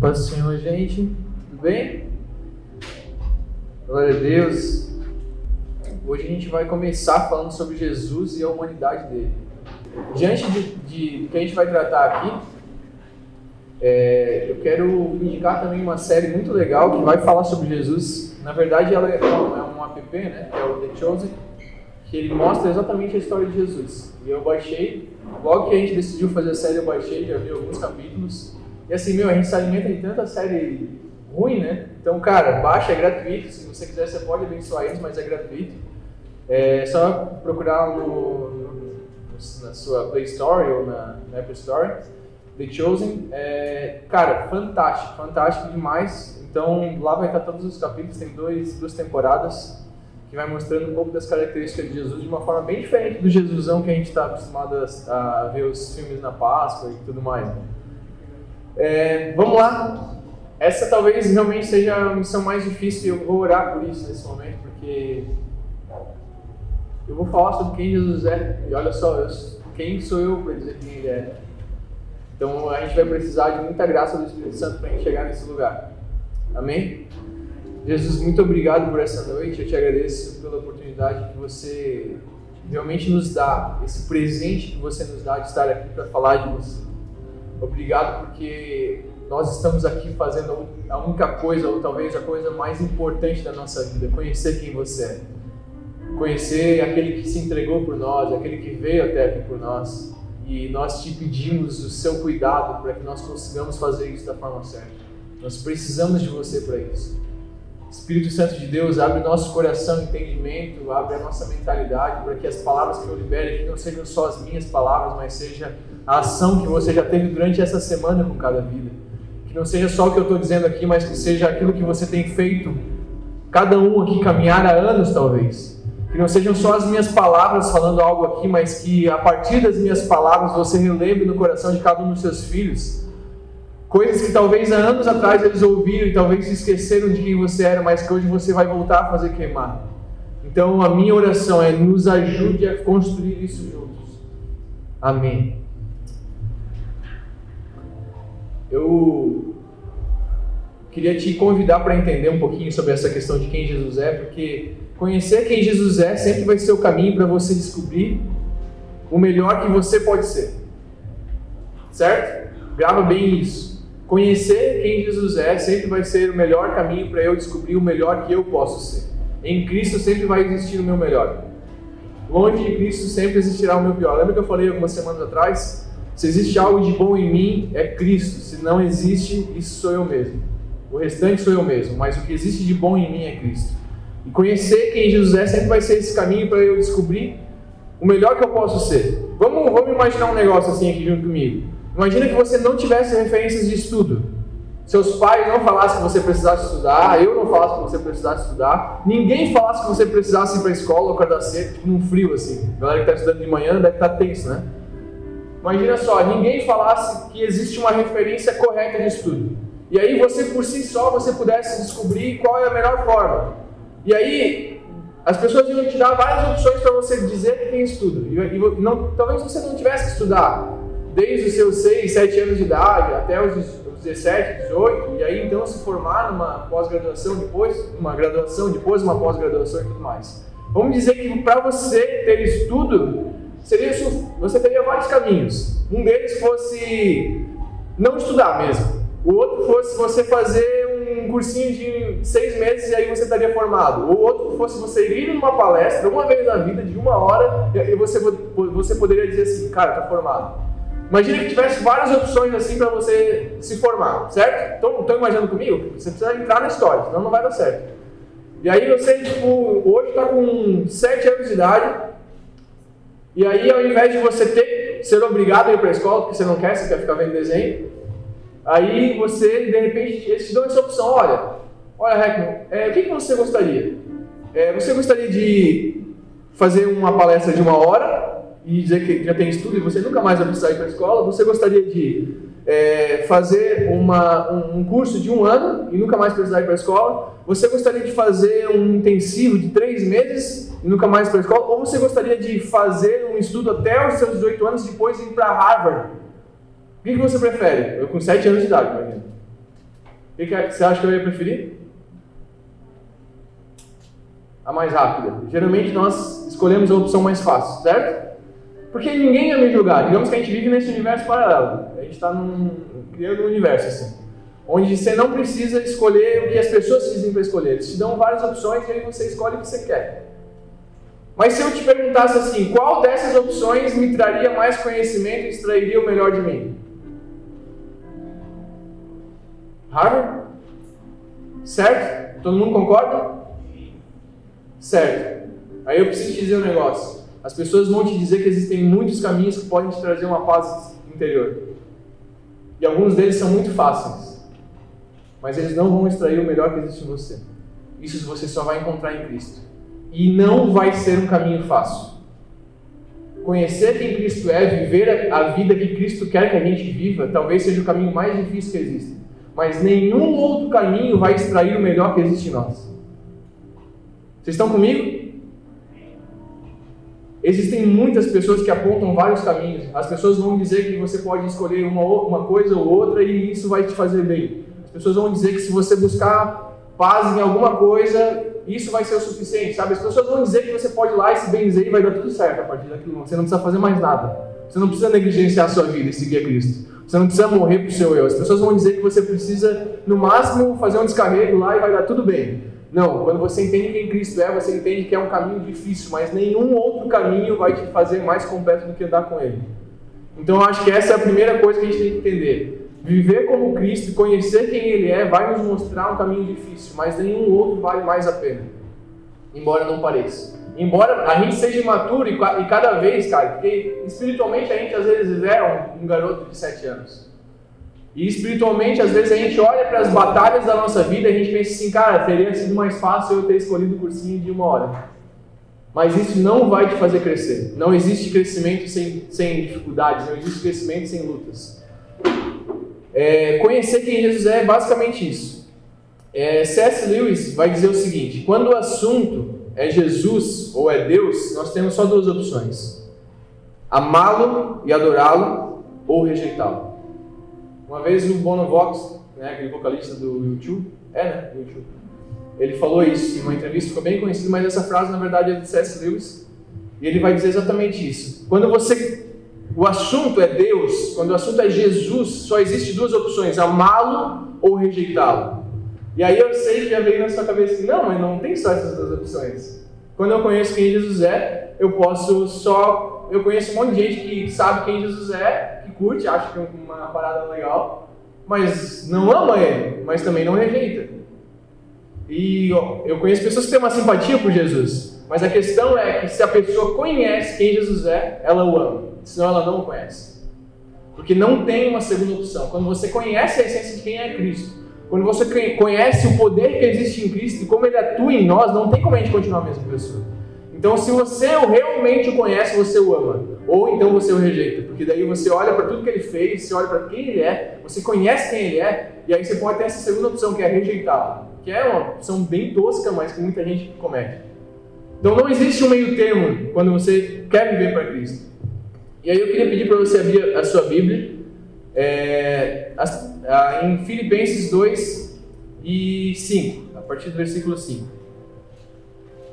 Paz do Senhor, gente. Tudo bem? Glória a Deus. Hoje a gente vai começar falando sobre Jesus e a humanidade dele. Diante de, de do que a gente vai tratar aqui, é, eu quero indicar também uma série muito legal que vai falar sobre Jesus. Na verdade, ela é um, é app, né? É o The Chosen, que ele mostra exatamente a história de Jesus. E eu baixei, logo que a gente decidiu fazer a série, eu baixei, já vi alguns capítulos. E assim, meu, a gente se alimenta de tanta série ruim, né? Então, cara, baixa, é gratuito. Se você quiser, você pode abençoar eles, mas é gratuito. É só procurar no, na sua Play Store ou na, na Apple Store. The Chosen. É, cara, fantástico, fantástico demais. Então, lá vai estar todos os capítulos, tem dois, duas temporadas que vai mostrando um pouco das características de Jesus de uma forma bem diferente do Jesusão que a gente está acostumado a, a, ver os filmes na Páscoa e tudo mais. Né? É, vamos lá. Essa talvez realmente seja a missão mais difícil e eu vou orar por isso nesse momento, porque eu vou falar sobre quem Jesus é. E olha só, eu, quem sou eu para dizer quem ele é? Então a gente vai precisar de muita graça do Espírito Santo para a gente chegar nesse lugar. Amém? Jesus, muito obrigado por essa noite. Eu te agradeço pela oportunidade que você realmente nos dá, esse presente que você nos dá de estar aqui para falar de você. Obrigado porque nós estamos aqui fazendo a única coisa, ou talvez a coisa mais importante da nossa vida, conhecer quem você é. Conhecer aquele que se entregou por nós, aquele que veio até aqui por nós. E nós te pedimos o seu cuidado para que nós consigamos fazer isso da forma certa. Nós precisamos de você para isso. Espírito Santo de Deus, abre nosso coração, entendimento, abre a nossa mentalidade para que as palavras que eu libere aqui não sejam só as minhas palavras, mas seja a ação que você já teve durante essa semana com cada vida. Que não seja só o que eu estou dizendo aqui, mas que seja aquilo que você tem feito, cada um aqui caminhar há anos talvez. Que não sejam só as minhas palavras falando algo aqui, mas que a partir das minhas palavras você relembre no coração de cada um dos seus filhos coisas que talvez há anos atrás eles ouviram e talvez se esqueceram de quem você era, mas que hoje você vai voltar a fazer queimar. Então a minha oração é nos ajude a construir isso juntos. Amém. Eu queria te convidar para entender um pouquinho sobre essa questão de quem Jesus é, porque conhecer quem Jesus é sempre vai ser o caminho para você descobrir o melhor que você pode ser. Certo? Grava bem isso. Conhecer quem Jesus é sempre vai ser o melhor caminho para eu descobrir o melhor que eu posso ser. Em Cristo sempre vai existir o meu melhor. Longe de Cristo sempre existirá o meu pior. Lembra que eu falei algumas semanas atrás? Se existe algo de bom em mim, é Cristo. Se não existe, isso sou eu mesmo. O restante sou eu mesmo, mas o que existe de bom em mim é Cristo. E conhecer quem Jesus é sempre vai ser esse caminho para eu descobrir o melhor que eu posso ser. Vamos, vamos imaginar um negócio assim aqui junto comigo. Imagina que você não tivesse referências de estudo. Seus pais não falassem que você precisasse estudar, eu não falasse que você precisasse estudar, ninguém falasse que você precisasse ir para a escola ou acordar cedo, num frio assim. A galera que está estudando de manhã deve estar tá tenso, né? Imagina só, ninguém falasse que existe uma referência correta de estudo. E aí você por si só você pudesse descobrir qual é a melhor forma. E aí as pessoas iam te dar várias opções para você dizer que tem estudo. E, e não, talvez você não tivesse que estudar desde os seus 6, 7 anos de idade até os, os 17, 18, e aí então se formar numa pós-graduação depois, uma graduação depois, uma pós-graduação e tudo mais. Vamos dizer que para você ter estudo, seria você teria vários caminhos. Um deles fosse não estudar mesmo. O outro fosse você fazer um cursinho de seis meses e aí você estaria formado. O outro fosse você ir numa palestra uma vez na vida de uma hora e você, você poderia dizer assim, cara, tá formado. Imagina que tivesse várias opções assim para você se formar, certo? Estão imaginando comigo? Você precisa entrar na história, senão não vai dar certo. E aí você, tipo, hoje está com 7 anos de idade, e aí, ao invés de você ter, ser obrigado a ir para a escola, porque você não quer, você quer ficar vendo desenho, aí você, de repente, eles te dão essa opção: olha, olha, Heckman, é, o que, que você gostaria? É, você gostaria de fazer uma palestra de uma hora e dizer que já tem estudo e você nunca mais vai precisar ir para a escola? Você gostaria de é, fazer uma, um, curso de um ano e nunca mais precisar ir para a escola? Você gostaria de fazer um intensivo de três meses e nunca mais para a escola? Ou você gostaria de fazer um estudo até os seus 18 anos e depois ir para Harvard? O que, que você prefere? Eu com 7 anos de idade, imagina. O que você acha que eu ia preferir? A mais rápida. Geralmente nós escolhemos a opção mais fácil, certo? Porque ninguém ia me julgar. Digamos que a gente vive nesse universo paralelo. A gente está criando um universo assim. Onde você não precisa escolher o que as pessoas dizem para escolher. Eles te dão várias opções e aí você escolhe o que você quer. Mas se eu te perguntasse assim, qual dessas opções me traria mais conhecimento e extrairia o melhor de mim? Harvard? Certo? Todo mundo concorda? Certo. Aí eu preciso te dizer um negócio. As pessoas vão te dizer que existem muitos caminhos que podem te trazer uma paz interior. E alguns deles são muito fáceis. Mas eles não vão extrair o melhor que existe em você. Isso você só vai encontrar em Cristo. E não vai ser um caminho fácil. Conhecer quem Cristo é, viver a vida que Cristo quer que a gente viva, talvez seja o caminho mais difícil que existe mas nenhum outro caminho vai extrair o melhor que existe em nós. Vocês estão comigo? Existem muitas pessoas que apontam vários caminhos. As pessoas vão dizer que você pode escolher uma, uma coisa ou outra e isso vai te fazer bem. As pessoas vão dizer que se você buscar paz em alguma coisa, isso vai ser o suficiente, sabe? As pessoas vão dizer que você pode ir lá e se benzer e vai dar tudo certo a partir daquilo. Você não precisa fazer mais nada. Você não precisa negligenciar a sua vida e seguir a Cristo. Você não precisa morrer para o seu eu. As pessoas vão dizer que você precisa, no máximo, fazer um descarrego lá e vai dar tudo bem. Não, quando você entende quem Cristo é, você entende que é um caminho difícil, mas nenhum outro caminho vai te fazer mais completo do que andar com Ele. Então eu acho que essa é a primeira coisa que a gente tem que entender. Viver como Cristo, conhecer quem Ele é, vai nos mostrar um caminho difícil, mas nenhum outro vale mais a pena. Embora não pareça. Embora a gente seja imaturo e, cada vez, cara, porque espiritualmente a gente às vezes é um, garoto de 7 anos. E espiritualmente, às vezes a gente olha para as batalhas da nossa vida e a gente pensa assim, cara, teria sido mais fácil eu ter escolhido o cursinho de uma hora. Mas isso não vai te fazer crescer. Não existe crescimento sem, sem dificuldades, não existe crescimento sem lutas. É, conhecer quem Jesus é é basicamente isso. É, C.S. Lewis vai dizer o seguinte: quando o assunto é Jesus ou é Deus, nós temos só duas opções: amá-lo e adorá-lo ou rejeitá-lo. Uma vez o Bono Vox, né, aquele vocalista do YouTube, é, né, YouTube, ele falou isso em uma entrevista, ficou bem conhecido, mas essa frase na verdade é de C.S. Lewis, e ele vai dizer exatamente isso. Quando você o assunto é Deus, quando o assunto é Jesus, só existe duas opções: amá-lo ou rejeitá-lo. E aí eu sei que já veio na sua cabeça não, mas não tem só essas duas opções. Quando eu conheço quem Jesus é, eu posso só. Eu conheço um monte de gente que sabe quem Jesus é, que curte, acha que é uma parada legal, mas não ama ele, mas também não rejeita. E ó, eu conheço pessoas que têm uma simpatia por Jesus, mas a questão é que se a pessoa conhece quem Jesus é, ela o ama, senão ela não o conhece. Porque não tem uma segunda opção. Quando você conhece a essência de quem é Cristo, quando você conhece o poder que existe em Cristo e como ele atua em nós, não tem como a gente continuar a mesma pessoa. Então, se você realmente o conhece, você o ama. Ou então você o rejeita. Porque daí você olha para tudo que ele fez, você olha para quem ele é, você conhece quem ele é, e aí você pode ter essa segunda opção, que é rejeitá-lo. Que é uma opção bem tosca, mas que muita gente comete. Então não existe um meio termo quando você quer viver para Cristo. E aí eu queria pedir para você abrir a sua Bíblia é, em Filipenses 2 e 5, a partir do versículo 5.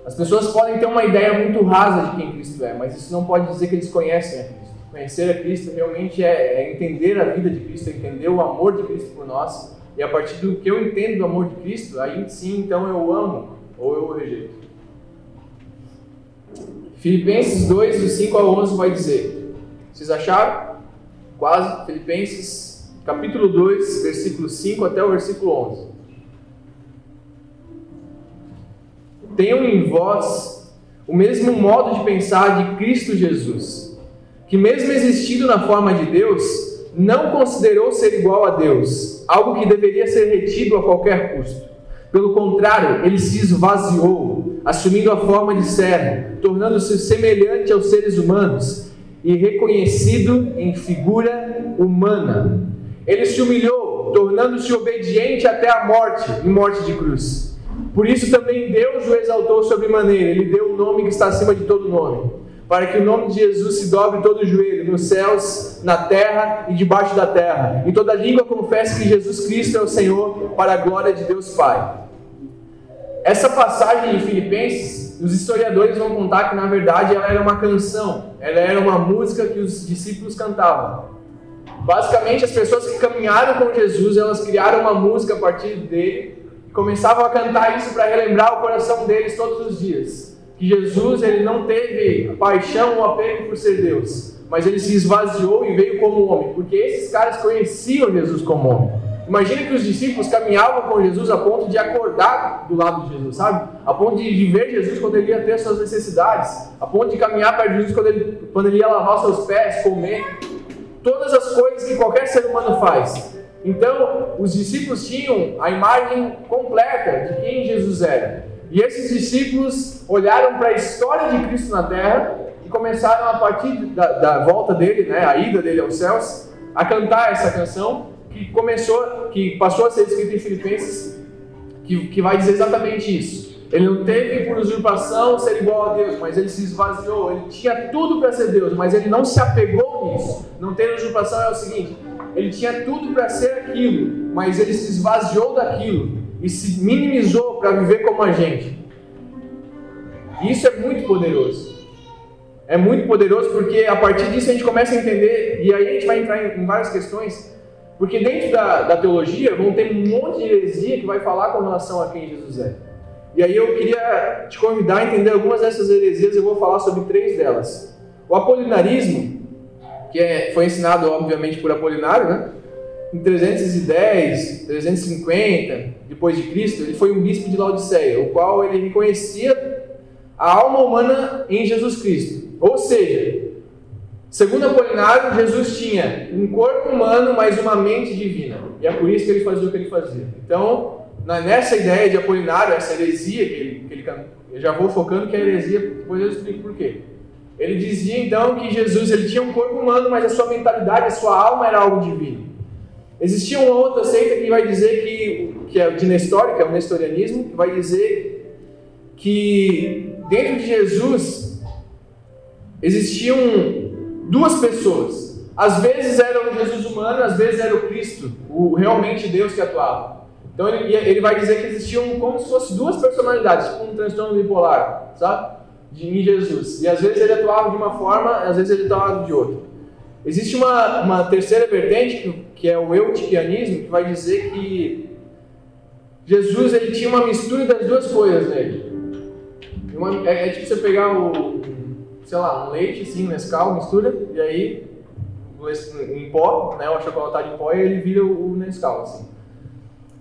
As pessoas podem ter uma ideia muito rasa de quem Cristo é, mas isso não pode dizer que eles conhecem a Cristo. Conhecer a Cristo realmente é, é entender a vida de Cristo, é entender o amor de Cristo por nós. E a partir do que eu entendo do amor de Cristo, aí sim, então eu amo ou eu o rejeito. Filipenses 2, do 5 ao 11, vai dizer: Vocês acharam? quase, Filipenses capítulo 2, versículo 5 até o versículo 11. Tenham em vós o mesmo modo de pensar de Cristo Jesus, que mesmo existindo na forma de Deus, não considerou ser igual a Deus, algo que deveria ser retido a qualquer custo. Pelo contrário, ele se esvaziou, assumindo a forma de servo, tornando-se semelhante aos seres humanos e reconhecido em figura humana. Ele se humilhou, tornando-se obediente até a morte, em morte de cruz. Por isso também Deus o exaltou sobremaneira, ele deu o um nome que está acima de todo nome, para que o nome de Jesus se dobre todo o joelho, nos céus, na terra e debaixo da terra, e toda língua confesse que Jesus Cristo é o Senhor, para a glória de Deus Pai. Essa passagem em Filipenses, os historiadores vão contar que na verdade ela era uma canção, ela era uma música que os discípulos cantavam. Basicamente, as pessoas que caminharam com Jesus, elas criaram uma música a partir dele e começavam a cantar isso para relembrar o coração deles todos os dias. Que Jesus ele não teve paixão ou apego por ser Deus, mas ele se esvaziou e veio como homem, porque esses caras conheciam Jesus como homem. Imagina que os discípulos caminhavam com Jesus a ponto de acordar do lado de Jesus, sabe? A ponto de ver Jesus quando ele ia ter suas necessidades, a ponto de caminhar perto de Jesus quando ele, quando ele ia lavar seus pés, comer todas as coisas que qualquer ser humano faz. Então, os discípulos tinham a imagem completa de quem Jesus era. E esses discípulos olharam para a história de Cristo na terra e começaram, a partir da, da volta dele, né, a ida dele aos céus, a cantar essa canção que começou, que passou a ser escrita em Filipenses, que, que vai dizer exatamente isso. Ele não teve por usurpação ser igual a Deus, mas ele se esvaziou. Ele tinha tudo para ser Deus, mas ele não se apegou nisso. Não ter usurpação é o seguinte: ele tinha tudo para ser aquilo, mas ele se esvaziou daquilo e se minimizou para viver como a gente. Isso é muito poderoso. É muito poderoso porque a partir disso a gente começa a entender, e aí a gente vai entrar em, várias questões, porque dentro da, da teologia vão ter um monte de heresia que vai falar com relação a quem Jesus é. E aí eu queria te convidar a entender algumas dessas heresias, eu vou falar sobre três delas. O apolinarismo, que é, foi ensinado obviamente por Apolinário, né? Em 310, 350 depois de Cristo, ele foi um bispo de Laodiceia, o qual ele reconhecia a alma humana em Jesus Cristo. Ou seja, segundo Apolinário, Jesus tinha um corpo humano, mas uma mente divina. E é por isso que ele fazia o que ele fazia. Então, nessa ideia de Apolinário, essa heresia que ele, que ele eu já vou focando que é heresia, depois eu explico por quê. Ele dizia então que Jesus ele tinha um corpo humano, mas a sua mentalidade, a sua alma era algo divino. Existia uma outra seita que vai dizer que, que é de Nestor, que é o nestorianismo, que vai dizer que dentro de Jesus existiam duas pessoas. Às vezes era o Jesus humano, às vezes era o Cristo, o realmente Deus que atuava. Então ele, ele vai dizer que existiam como se fossem duas personalidades, tipo um transtorno bipolar, sabe? De, em Jesus. E às vezes ele atuava de uma forma, às vezes ele atuava de outra. Existe uma, uma terceira vertente, que, que é o eutiquianismo, que vai dizer que Jesus ele tinha uma mistura das duas coisas nele. Uma, é, é, tipo você pegar o, sei lá, um leite assim, Nescau, mistura, e aí em pó, né, o achocolatado em pó, e ele vira o, Nescau, assim.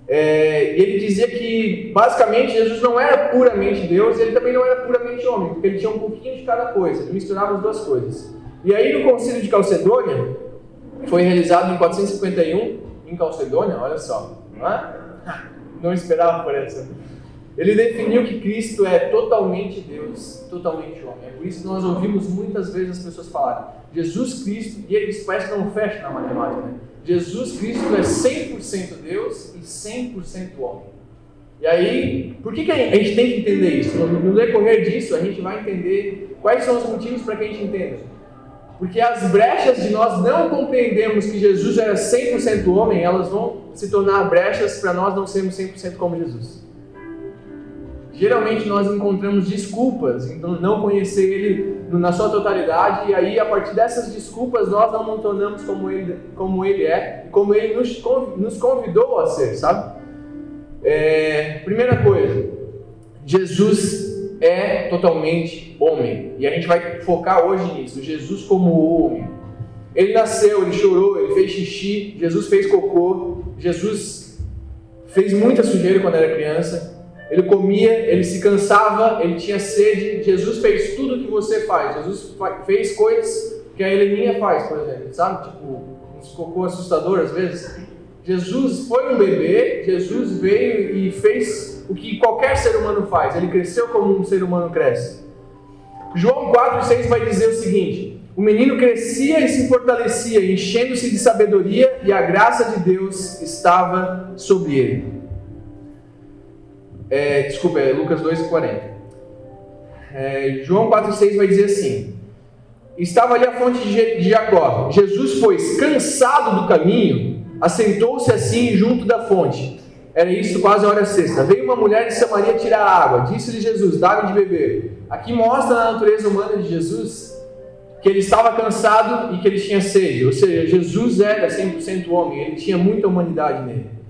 É, ele dizia que basicamente Jesus não era puramente Deus ele também não era puramente homem, porque ele tinha um pouquinho de cada coisa, ele misturava as duas coisas. E aí no concílio de Calcedônia, foi realizado em 451, em Calcedônia, olha só, não, é? não esperava por essa. Ele definiu que Cristo é totalmente Deus, totalmente homem. É por isso que nós ouvimos muitas vezes as pessoas falarem Jesus Cristo, e eles parece que não fecha na matemática, né? Jesus Cristo é 100% Deus e 100% homem. E aí, por que, que a gente tem que entender isso? No decorrer disso, a gente vai entender quais são os motivos para que a gente entenda. Porque as brechas de nós não compreendermos que Jesus era 100% homem, elas vão se tornar brechas para nós não sermos 100% como Jesus. Geralmente nós encontramos desculpas em não conhecer Ele na sua totalidade, e aí a partir dessas desculpas nós não nos tornamos como Ele, como ele é, como Ele nos, nos convidou a ser, sabe? É, primeira coisa, Jesus é totalmente homem, e a gente vai focar hoje nisso, Jesus como homem. Ele nasceu, ele chorou, ele fez xixi, Jesus fez cocô, Jesus fez muita sujeira quando era criança, ele comia, ele se cansava, ele tinha sede. Jesus fez tudo o que você faz. Jesus fez coisas que a Heleninha faz, por exemplo, sabe? Tipo, uns cocô assustador às vezes. Jesus foi um bebê, Jesus veio e fez o que qualquer ser humano faz. Ele cresceu como um ser humano cresce. João 4,6 vai dizer o seguinte: O menino crescia e se fortalecia, enchendo-se de sabedoria, e a graça de Deus estava sobre ele. É, desculpa, é Lucas 2,40. É, João 4,6 vai dizer assim: estava ali a fonte de Jacó. Jesus, pois, cansado do caminho, assentou-se assim junto da fonte. Era isso quase a hora sexta. Veio uma mulher de Samaria tirar água. Disse-lhe Jesus: Dá-me de beber. Aqui mostra a natureza humana de Jesus que ele estava cansado e que ele tinha sede. Ou seja, Jesus era 100% homem, ele tinha muita humanidade nele.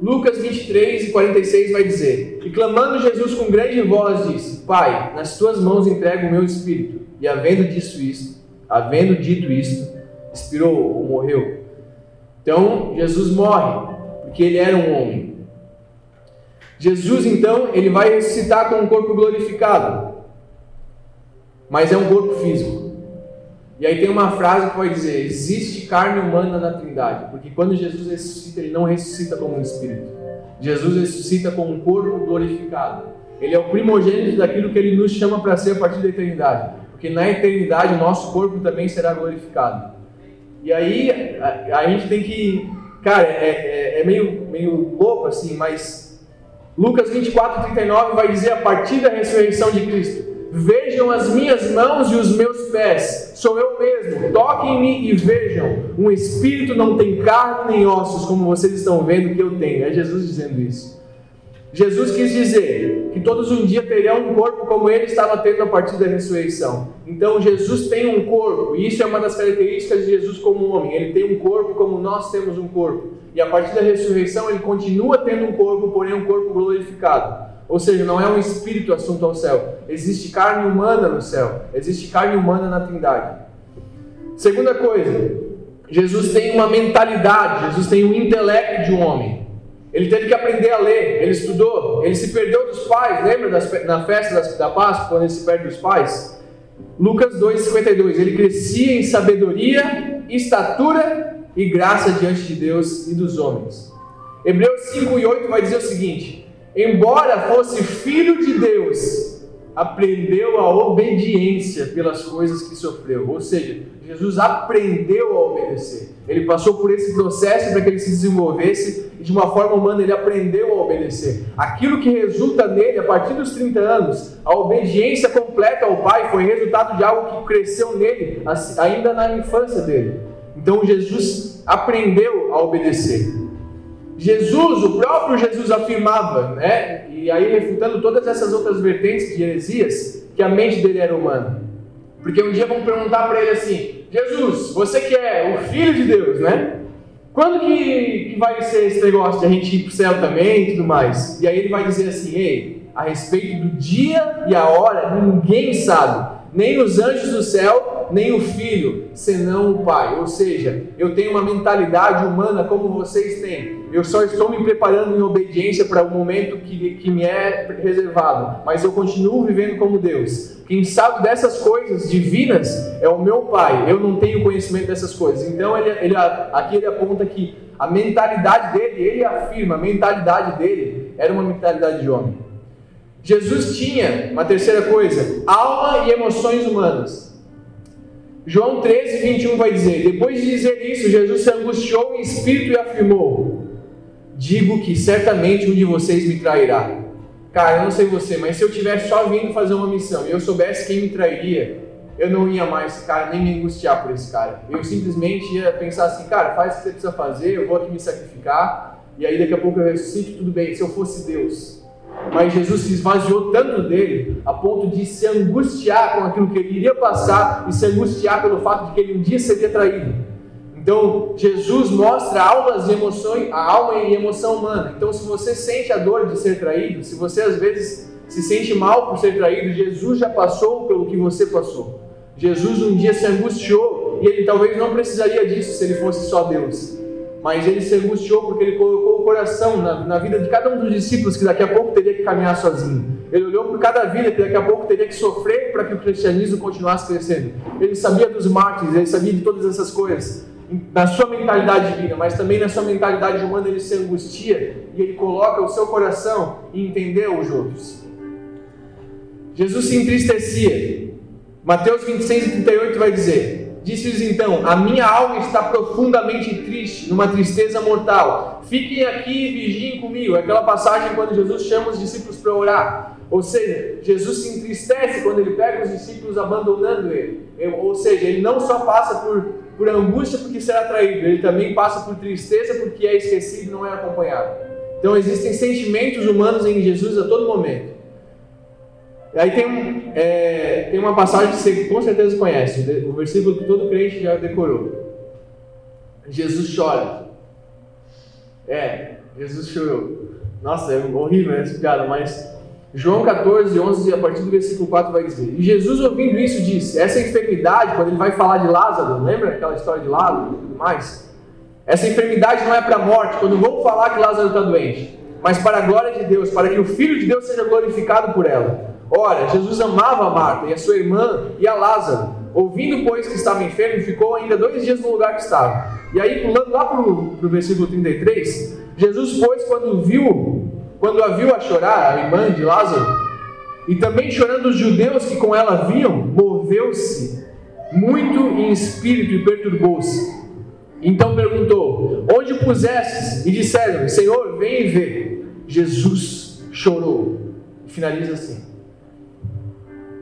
Lucas 23 e 46 vai dizer: E clamando Jesus com grande voz, disse: Pai, nas tuas mãos entrego o meu espírito. E havendo dito isto, havendo dito isto, expirou ou morreu. Então Jesus morre, porque ele era um homem. Jesus então, ele vai ressuscitar com um corpo glorificado. Mas é um corpo físico. E aí tem uma frase que vai dizer: existe carne humana na Trindade, porque quando Jesus ressuscita, ele não ressuscita como um espírito. Jesus ressuscita com um corpo glorificado. Ele é o primogênito daquilo que ele nos chama para ser a partir da eternidade, porque na eternidade o nosso corpo também será glorificado. E aí a, a gente tem que, cara, é, é, é meio, meio louco assim, mas Lucas 24, 39 vai dizer a partir da ressurreição de Cristo. Vejam as minhas mãos e os meus pés, sou eu mesmo. Toquem-me e vejam. Um espírito não tem carne nem ossos, como vocês estão vendo que eu tenho. É Jesus dizendo isso. Jesus quis dizer que todos um dia terão um corpo como ele estava tendo a partir da ressurreição. Então Jesus tem um corpo, e isso é uma das características de Jesus como homem. Ele tem um corpo como nós temos um corpo. E a partir da ressurreição ele continua tendo um corpo, porém um corpo glorificado. Ou seja, não é um espírito assunto ao céu. Existe carne humana no céu. Existe carne humana na Trindade. Segunda coisa, Jesus tem uma mentalidade, Jesus tem um intelecto de um homem. Ele teve que aprender a ler, ele estudou, ele se perdeu dos pais. Lembra das, na festa da Páscoa, quando ele se perde dos pais? Lucas 2,52. Ele crescia em sabedoria, estatura e graça diante de Deus e dos homens. Hebreus 5 e 8 vai dizer o seguinte: embora fosse filho de Deus, aprendeu a obediência pelas coisas que sofreu. Ou seja, Jesus aprendeu a obedecer. Ele passou por esse processo para que ele se desenvolvesse e de uma forma humana ele aprendeu a obedecer. Aquilo que resulta nele a partir dos 30 anos, a obediência completa ao Pai foi resultado de algo que cresceu nele ainda na infância dele. Então Jesus aprendeu a obedecer. Jesus, o próprio Jesus afirmava, né? E aí refutando todas essas outras vertentes de heresias, que a mente dele era humana. Porque um dia vão perguntar para ele assim: Jesus, você que é o Filho de Deus, né? Quando que, que vai ser esse negócio de a gente ir para o céu também e tudo mais? E aí ele vai dizer assim: Ei, a respeito do dia e a hora, ninguém sabe, nem os anjos do céu, nem o filho, senão o pai. Ou seja, eu tenho uma mentalidade humana como vocês têm. Eu só estou me preparando em obediência para o momento que, que me é reservado, mas eu continuo vivendo como Deus. Quem sabe dessas coisas divinas é o meu pai. Eu não tenho conhecimento dessas coisas. Então ele, ele aqui ele aponta que a mentalidade dele, ele afirma, a mentalidade dele era uma mentalidade de homem. Jesus tinha uma terceira coisa, alma e emoções humanas. João 13, 21 vai dizer: Depois de dizer isso, Jesus se angustiou em espírito e afirmou: Digo que certamente um de vocês me trairá. Cara, eu não sei você, mas se eu tivesse só vindo fazer uma missão e eu soubesse quem me trairia, eu não ia mais, cara, nem me angustiar por esse cara. Eu simplesmente ia pensar assim, cara, faz o que você precisa fazer, eu vou aqui me sacrificar, e aí daqui a pouco eu ressuscito, tudo bem. Se eu fosse Deus, mas Jesus se esvaziou tanto dele a ponto de se angustiar com aquilo que ele iria passar e se angustiar pelo fato de que ele um dia seria traído. Então, Jesus mostra almas e emoções, a alma e emoção humana. Então, se você sente a dor de ser traído, se você às vezes se sente mal por ser traído, Jesus já passou pelo que você passou. Jesus um dia se angustiou e ele talvez não precisaria disso se ele fosse só Deus mas ele se angustiou porque ele colocou o coração na, na, vida de cada um dos discípulos que daqui a pouco teria que caminhar sozinho. Ele olhou por cada vida que daqui a pouco teria que sofrer para que o cristianismo continuasse crescendo. Ele sabia dos mártires, ele sabia de todas essas coisas. Na sua mentalidade divina, mas também na sua mentalidade humana, ele se angustia e ele coloca o seu coração em entender os outros. Jesus se entristecia. Mateus 26 e 38 vai dizer: Disse-lhes então: A minha alma está profundamente triste, numa tristeza mortal. Fiquem aqui e vigiem comigo. É aquela passagem quando Jesus chama os discípulos para orar. Ou seja, Jesus se entristece quando ele pega os discípulos abandonando ele. Ou seja, ele não só passa por, por angústia porque será traído, ele também passa por tristeza porque é esquecido e não é acompanhado. Então existem sentimentos humanos em Jesus a todo momento. Aí tem, é, tem uma passagem que você com certeza conhece, o versículo que todo crente já decorou. Jesus chora. É, Jesus chorou. Nossa, é horrível essa piada, mas João 14, 11, a partir do versículo 4 vai dizer: E Jesus, ouvindo isso, disse: Essa enfermidade, quando ele vai falar de Lázaro, lembra aquela história de Lázaro e tudo mais? Essa enfermidade não é para a morte, quando vou falar que Lázaro está doente, mas para a glória de Deus, para que o Filho de Deus seja glorificado por ela. Ora, Jesus amava a Marta e a sua irmã e a Lázaro. Ouvindo, pois, que estava enfermo, ficou ainda dois dias no lugar que estava. E aí, pulando lá para o versículo 33, Jesus, pois, quando viu, quando a viu a chorar, a irmã de Lázaro, e também chorando os judeus que com ela vinham, moveu-se muito em espírito e perturbou-se. Então perguntou: Onde pusestes? E disseram: Senhor, vem e vê. Jesus chorou. Finaliza assim.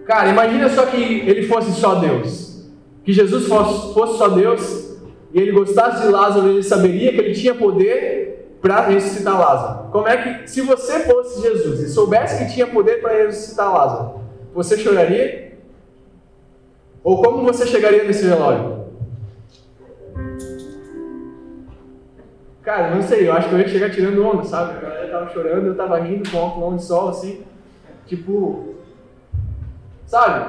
Cara, imagina só que ele fosse só Deus. Que Jesus fosse, fosse só Deus e ele gostasse de Lázaro, ele saberia que ele tinha poder para ressuscitar Lázaro. Como é que, se você fosse Jesus e soubesse que tinha poder para ressuscitar Lázaro, você choraria? Ou como você chegaria nesse velório? Cara, não sei, eu acho que eu ia chegar tirando onda, sabe? A galera tava chorando, eu tava rindo com óculos de sol, assim. Tipo, sabe?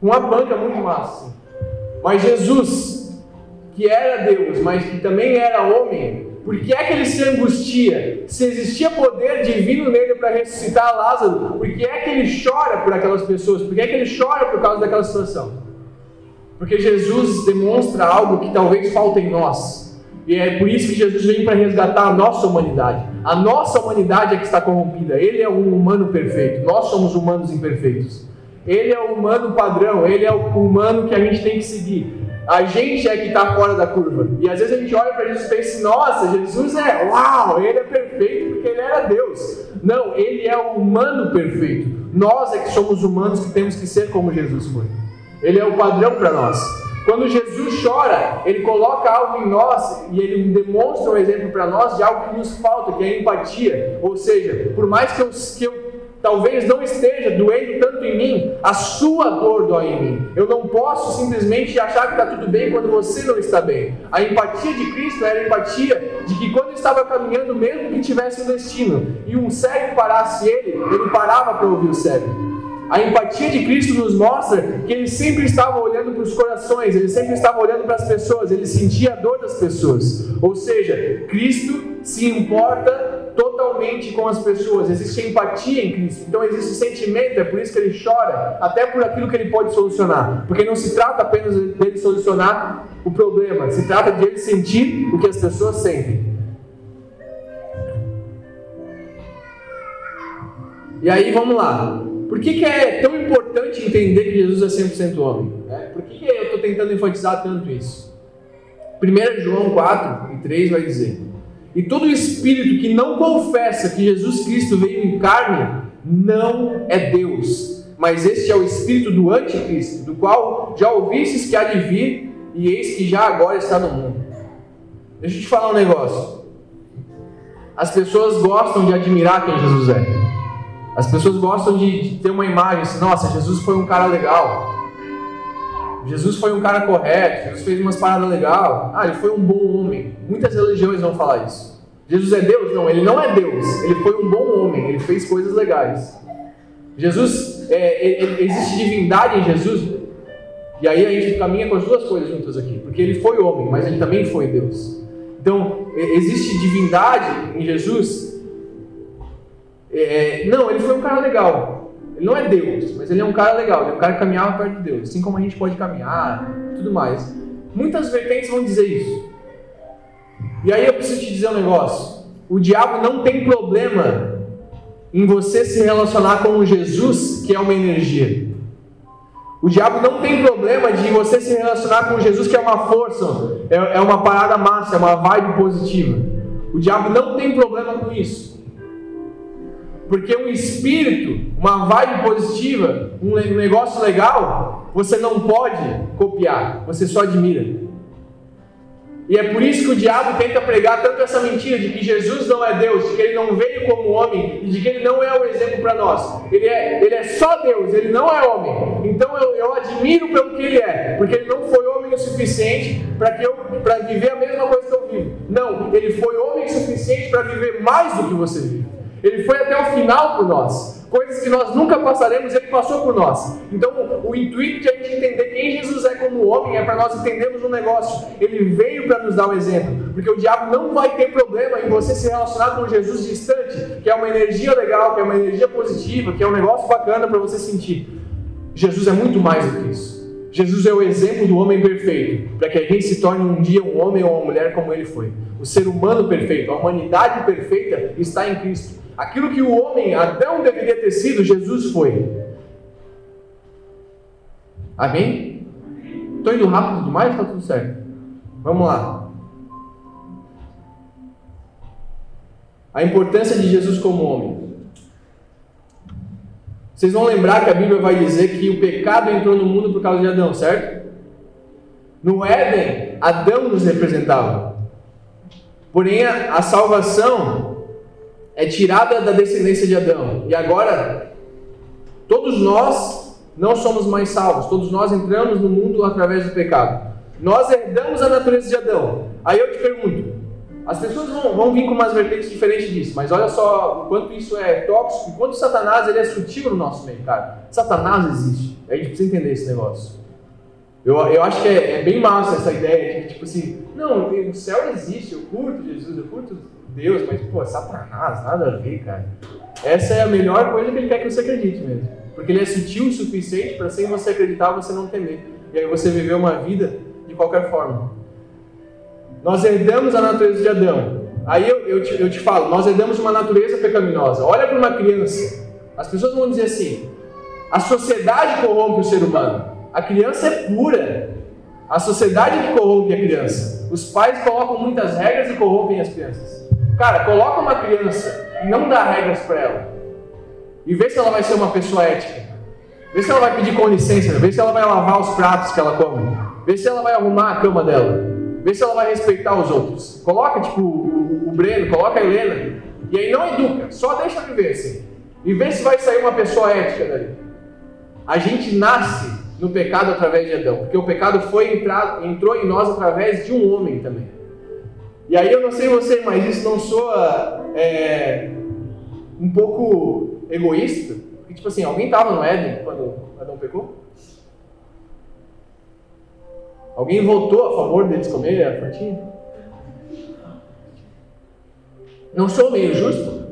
Uma banca muito massa. Mas Jesus, que era Deus, mas que também era homem, por que é que ele se angustia? Se existia poder divino nele para ressuscitar Lázaro, por que é que ele chora por aquelas pessoas? Por que é que ele chora por causa daquela situação? Porque Jesus demonstra algo que talvez falta em nós. E é por isso que Jesus vem para resgatar a nossa humanidade. A nossa humanidade é que está corrompida. Ele é um humano perfeito. Nós somos humanos imperfeitos. Ele é o humano padrão, ele é o humano que a gente tem que seguir. A gente é que está fora da curva. E às vezes a gente olha para Jesus e pensa: nossa, Jesus é uau, ele é perfeito porque ele era Deus. Não, ele é o humano perfeito. Nós é que somos humanos que temos que ser como Jesus foi. Ele é o padrão para nós. Quando Jesus chora, ele coloca algo em nós e ele demonstra um exemplo para nós de algo que nos falta, que é a empatia. Ou seja, por mais que eu, que eu talvez não esteja doendo tanto em mim, a sua dor dói em mim. Eu não posso simplesmente achar que está tudo bem quando você não está bem. A empatia de Cristo era a empatia de que quando estava caminhando, mesmo que tivesse um destino, e um cego parasse ele, ele parava para ouvir o cego. A empatia de Cristo nos mostra que ele sempre estava olhando para os corações, ele sempre estava olhando para as pessoas, ele sentia a dor das pessoas. Ou seja, Cristo se importa totalmente com as pessoas, existe empatia em Cristo, então existe sentimento, é por isso que ele chora, até por aquilo que ele pode solucionar, porque não se trata apenas dele solucionar o problema, se trata de ele sentir o que as pessoas sentem. E aí vamos lá. Por que, que é tão importante entender que Jesus é 100% homem? É, por que, que eu estou tentando enfatizar tanto isso? 1 João 4 e 3 vai dizer: E todo espírito que não confessa que Jesus Cristo veio em carne não é Deus, mas este é o espírito do anticristo, do qual já ouvistes que há de vir, e eis que já agora está no mundo. Deixa eu te falar um negócio. As pessoas gostam de admirar quem Jesus é. As pessoas gostam de, de ter uma imagem assim, nossa, Jesus foi um cara legal. Jesus foi um cara correto, Jesus fez umas paradas legais. Ah, ele foi um bom homem. Muitas religiões vão falar isso. Jesus é Deus? Não, ele não é Deus. Ele foi um bom homem, ele fez coisas legais. Jesus, é, é, existe divindade em Jesus? E aí a gente caminha com as duas coisas juntas aqui. Porque ele foi homem, mas ele também foi Deus. Então, existe divindade em Jesus é, não, ele foi um cara legal. Ele não é Deus, mas ele é um cara legal. Ele é um cara que caminhava perto de Deus, assim como a gente pode caminhar, tudo mais. Muitas vertentes vão dizer isso. E aí eu preciso te dizer um negócio. O diabo não tem problema em você se relacionar com Jesus, que é uma energia. O diabo não tem problema de você se relacionar com Jesus, que é uma força, é, é uma parada massa, é uma vibe positiva. O diabo não tem problema com isso. Porque um espírito, uma vibe positiva, um negócio legal, você não pode copiar, você só admira. E é por isso que o diabo tenta pregar tanto essa mentira de que Jesus não é Deus, de que ele não veio como homem e de que ele não é o exemplo para nós. Ele é, ele é só Deus, ele não é homem. Então eu, eu admiro pelo que ele é, porque ele não foi homem o suficiente para viver a mesma coisa que eu vivo. Não, ele foi homem o suficiente para viver mais do que você vive. Ele foi até o final por nós coisas que nós nunca passaremos, ele passou por nós. Então, o intuito de a gente entender quem Jesus é como homem é para nós entendermos um negócio. Ele veio para nos dar um exemplo, porque o diabo não vai ter problema em você se relacionar com Jesus distante, que é uma energia legal, que é uma energia positiva, que é um negócio bacana para você sentir. Jesus é muito mais do que isso. Jesus é o exemplo do homem perfeito, para que a gente se torne um dia um homem ou uma mulher como ele foi. O ser humano perfeito, a humanidade perfeita está em Cristo. Aquilo que o homem Adão deveria ter sido, Jesus foi. Amém? Estou indo rápido demais? Está tudo certo. Vamos lá. A importância de Jesus como homem. Vocês vão lembrar que a Bíblia vai dizer que o pecado entrou no mundo por causa de Adão, certo? No Éden, Adão nos representava. Porém, a, a salvação é tirada da descendência de Adão. E agora, todos nós não somos mais salvos, todos nós entramos no mundo através do pecado. Nós herdamos a natureza de Adão. Aí eu te pergunto: as pessoas vão, vão vir com umas vertentes diferentes disso, mas olha só o quanto isso é tóxico, o quanto Satanás ele é sutil no nosso meio, cara. Satanás existe. A gente precisa entender esse negócio. Eu, eu acho que é, é bem massa essa ideia de tipo assim, não, o céu existe, eu curto Jesus, eu curto Deus, mas, pô, Satanás, nada a ver, cara. Essa é a melhor coisa que ele quer que você acredite mesmo. Porque ele é sutil o suficiente para sem você acreditar, você não temer. E aí você viver uma vida de qualquer forma. Nós herdamos a natureza de Adão. Aí eu, eu, te, eu te falo, nós herdamos uma natureza pecaminosa. Olha para uma criança. As pessoas vão dizer assim: a sociedade corrompe o ser humano. A criança é pura. A sociedade que corrompe a criança. Os pais colocam muitas regras e corrompem as crianças. Cara, coloca uma criança e não dá regras para ela. E vê se ela vai ser uma pessoa ética. Vê se ela vai pedir com licença. Vê se ela vai lavar os pratos que ela come. Vê se ela vai arrumar a cama dela. Vê se ela vai respeitar os outros. Coloca, tipo, o, Breno, coloca a Helena. E aí não educa, só deixa viver assim. E vê se vai sair uma pessoa ética dali. A gente nasce no pecado através de Adão, porque o pecado foi entrar, entrou em nós através de um homem também. E aí eu não sei você, mas isso não soa é, um pouco egoísta? Porque, tipo assim, alguém estava no Éden quando Adão pecou? Alguém votou a favor deles comerem a frutinha? Não sou meio justo?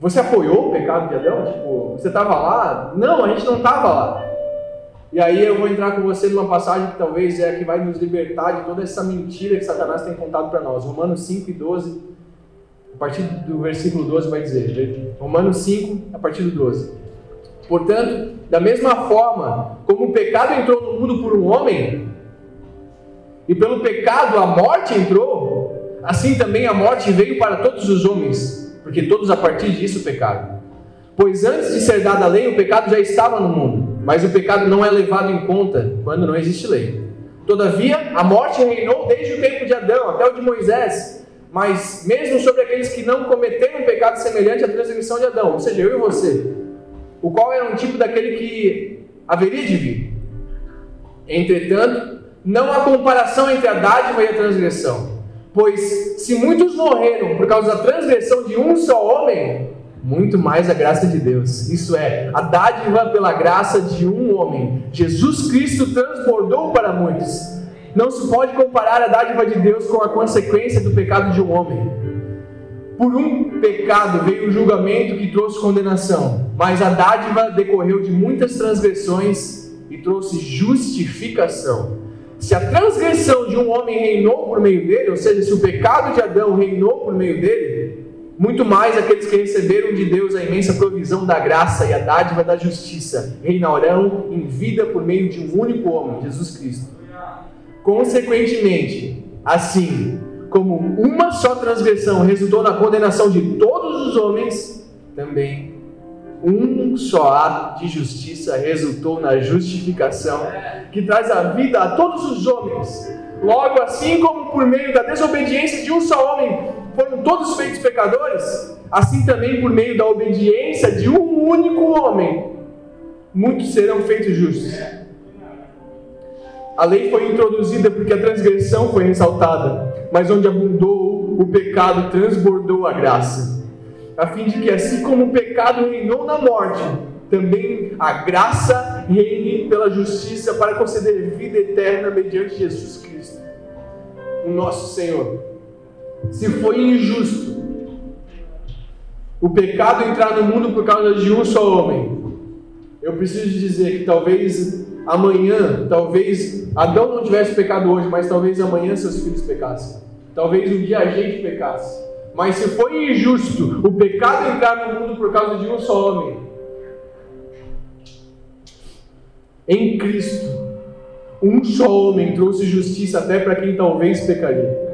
Você apoiou o pecado de Adão? Tipo, você estava lá? Não, a gente não estava lá. E aí eu vou entrar com você numa passagem que talvez é a que vai nos libertar de toda essa mentira que Satanás tem contado para nós. Romanos 5 e 12, a partir do versículo 12 vai dizer. Romanos 5, a partir do 12. Portanto, da mesma forma como o pecado entrou no mundo por um homem, e pelo pecado a morte entrou, assim também a morte veio para todos os homens, porque todos a partir disso pecaram. Pois antes de ser dada a lei, o pecado já estava no mundo mas o pecado não é levado em conta quando não existe lei. Todavia, a morte reinou desde o tempo de Adão até o de Moisés, mas mesmo sobre aqueles que não cometeram um pecado semelhante à transgressão de Adão, ou seja, eu e você, o qual era um tipo daquele que haveria de vir. Entretanto, não há comparação entre a dádiva e a transgressão, pois se muitos morreram por causa da transgressão de um só homem, muito mais a graça de Deus. Isso é, a dádiva pela graça de um homem. Jesus Cristo transbordou para muitos. Não se pode comparar a dádiva de Deus com a consequência do pecado de um homem. Por um pecado veio o julgamento que trouxe condenação, mas a dádiva decorreu de muitas transgressões e trouxe justificação. Se a transgressão de um homem reinou por meio dele, ou seja, se o pecado de Adão reinou por meio dele, Muito mais aqueles que receberam de Deus a imensa provisão da graça e a dádiva da justiça reinarão em vida por meio de um único homem, Jesus Cristo. Consequentemente, assim como uma só transgressão resultou na condenação de todos os homens, também um só ato de justiça resultou na justificação que traz a vida a todos os homens. Logo, assim como por meio da desobediência de um só homem foram todos feitos pecadores, assim também por meio da obediência de um único homem, muitos serão feitos justos. A lei foi introduzida porque a transgressão foi ressaltada, mas onde abundou o pecado, transbordou a graça, a fim de que, assim como o pecado reinou na morte, também a graça reine pela justiça para conceder vida eterna mediante Jesus Cristo, o nosso Senhor. Se foi injusto o pecado entrar no mundo por causa de um só homem, eu preciso dizer que talvez amanhã, talvez Adão não tivesse pecado hoje, mas talvez amanhã seus filhos pecassem. Talvez um dia a gente pecasse. Mas se foi injusto o pecado entrar no mundo por causa de um só homem, em Cristo, um só homem trouxe justiça até para quem talvez pecaria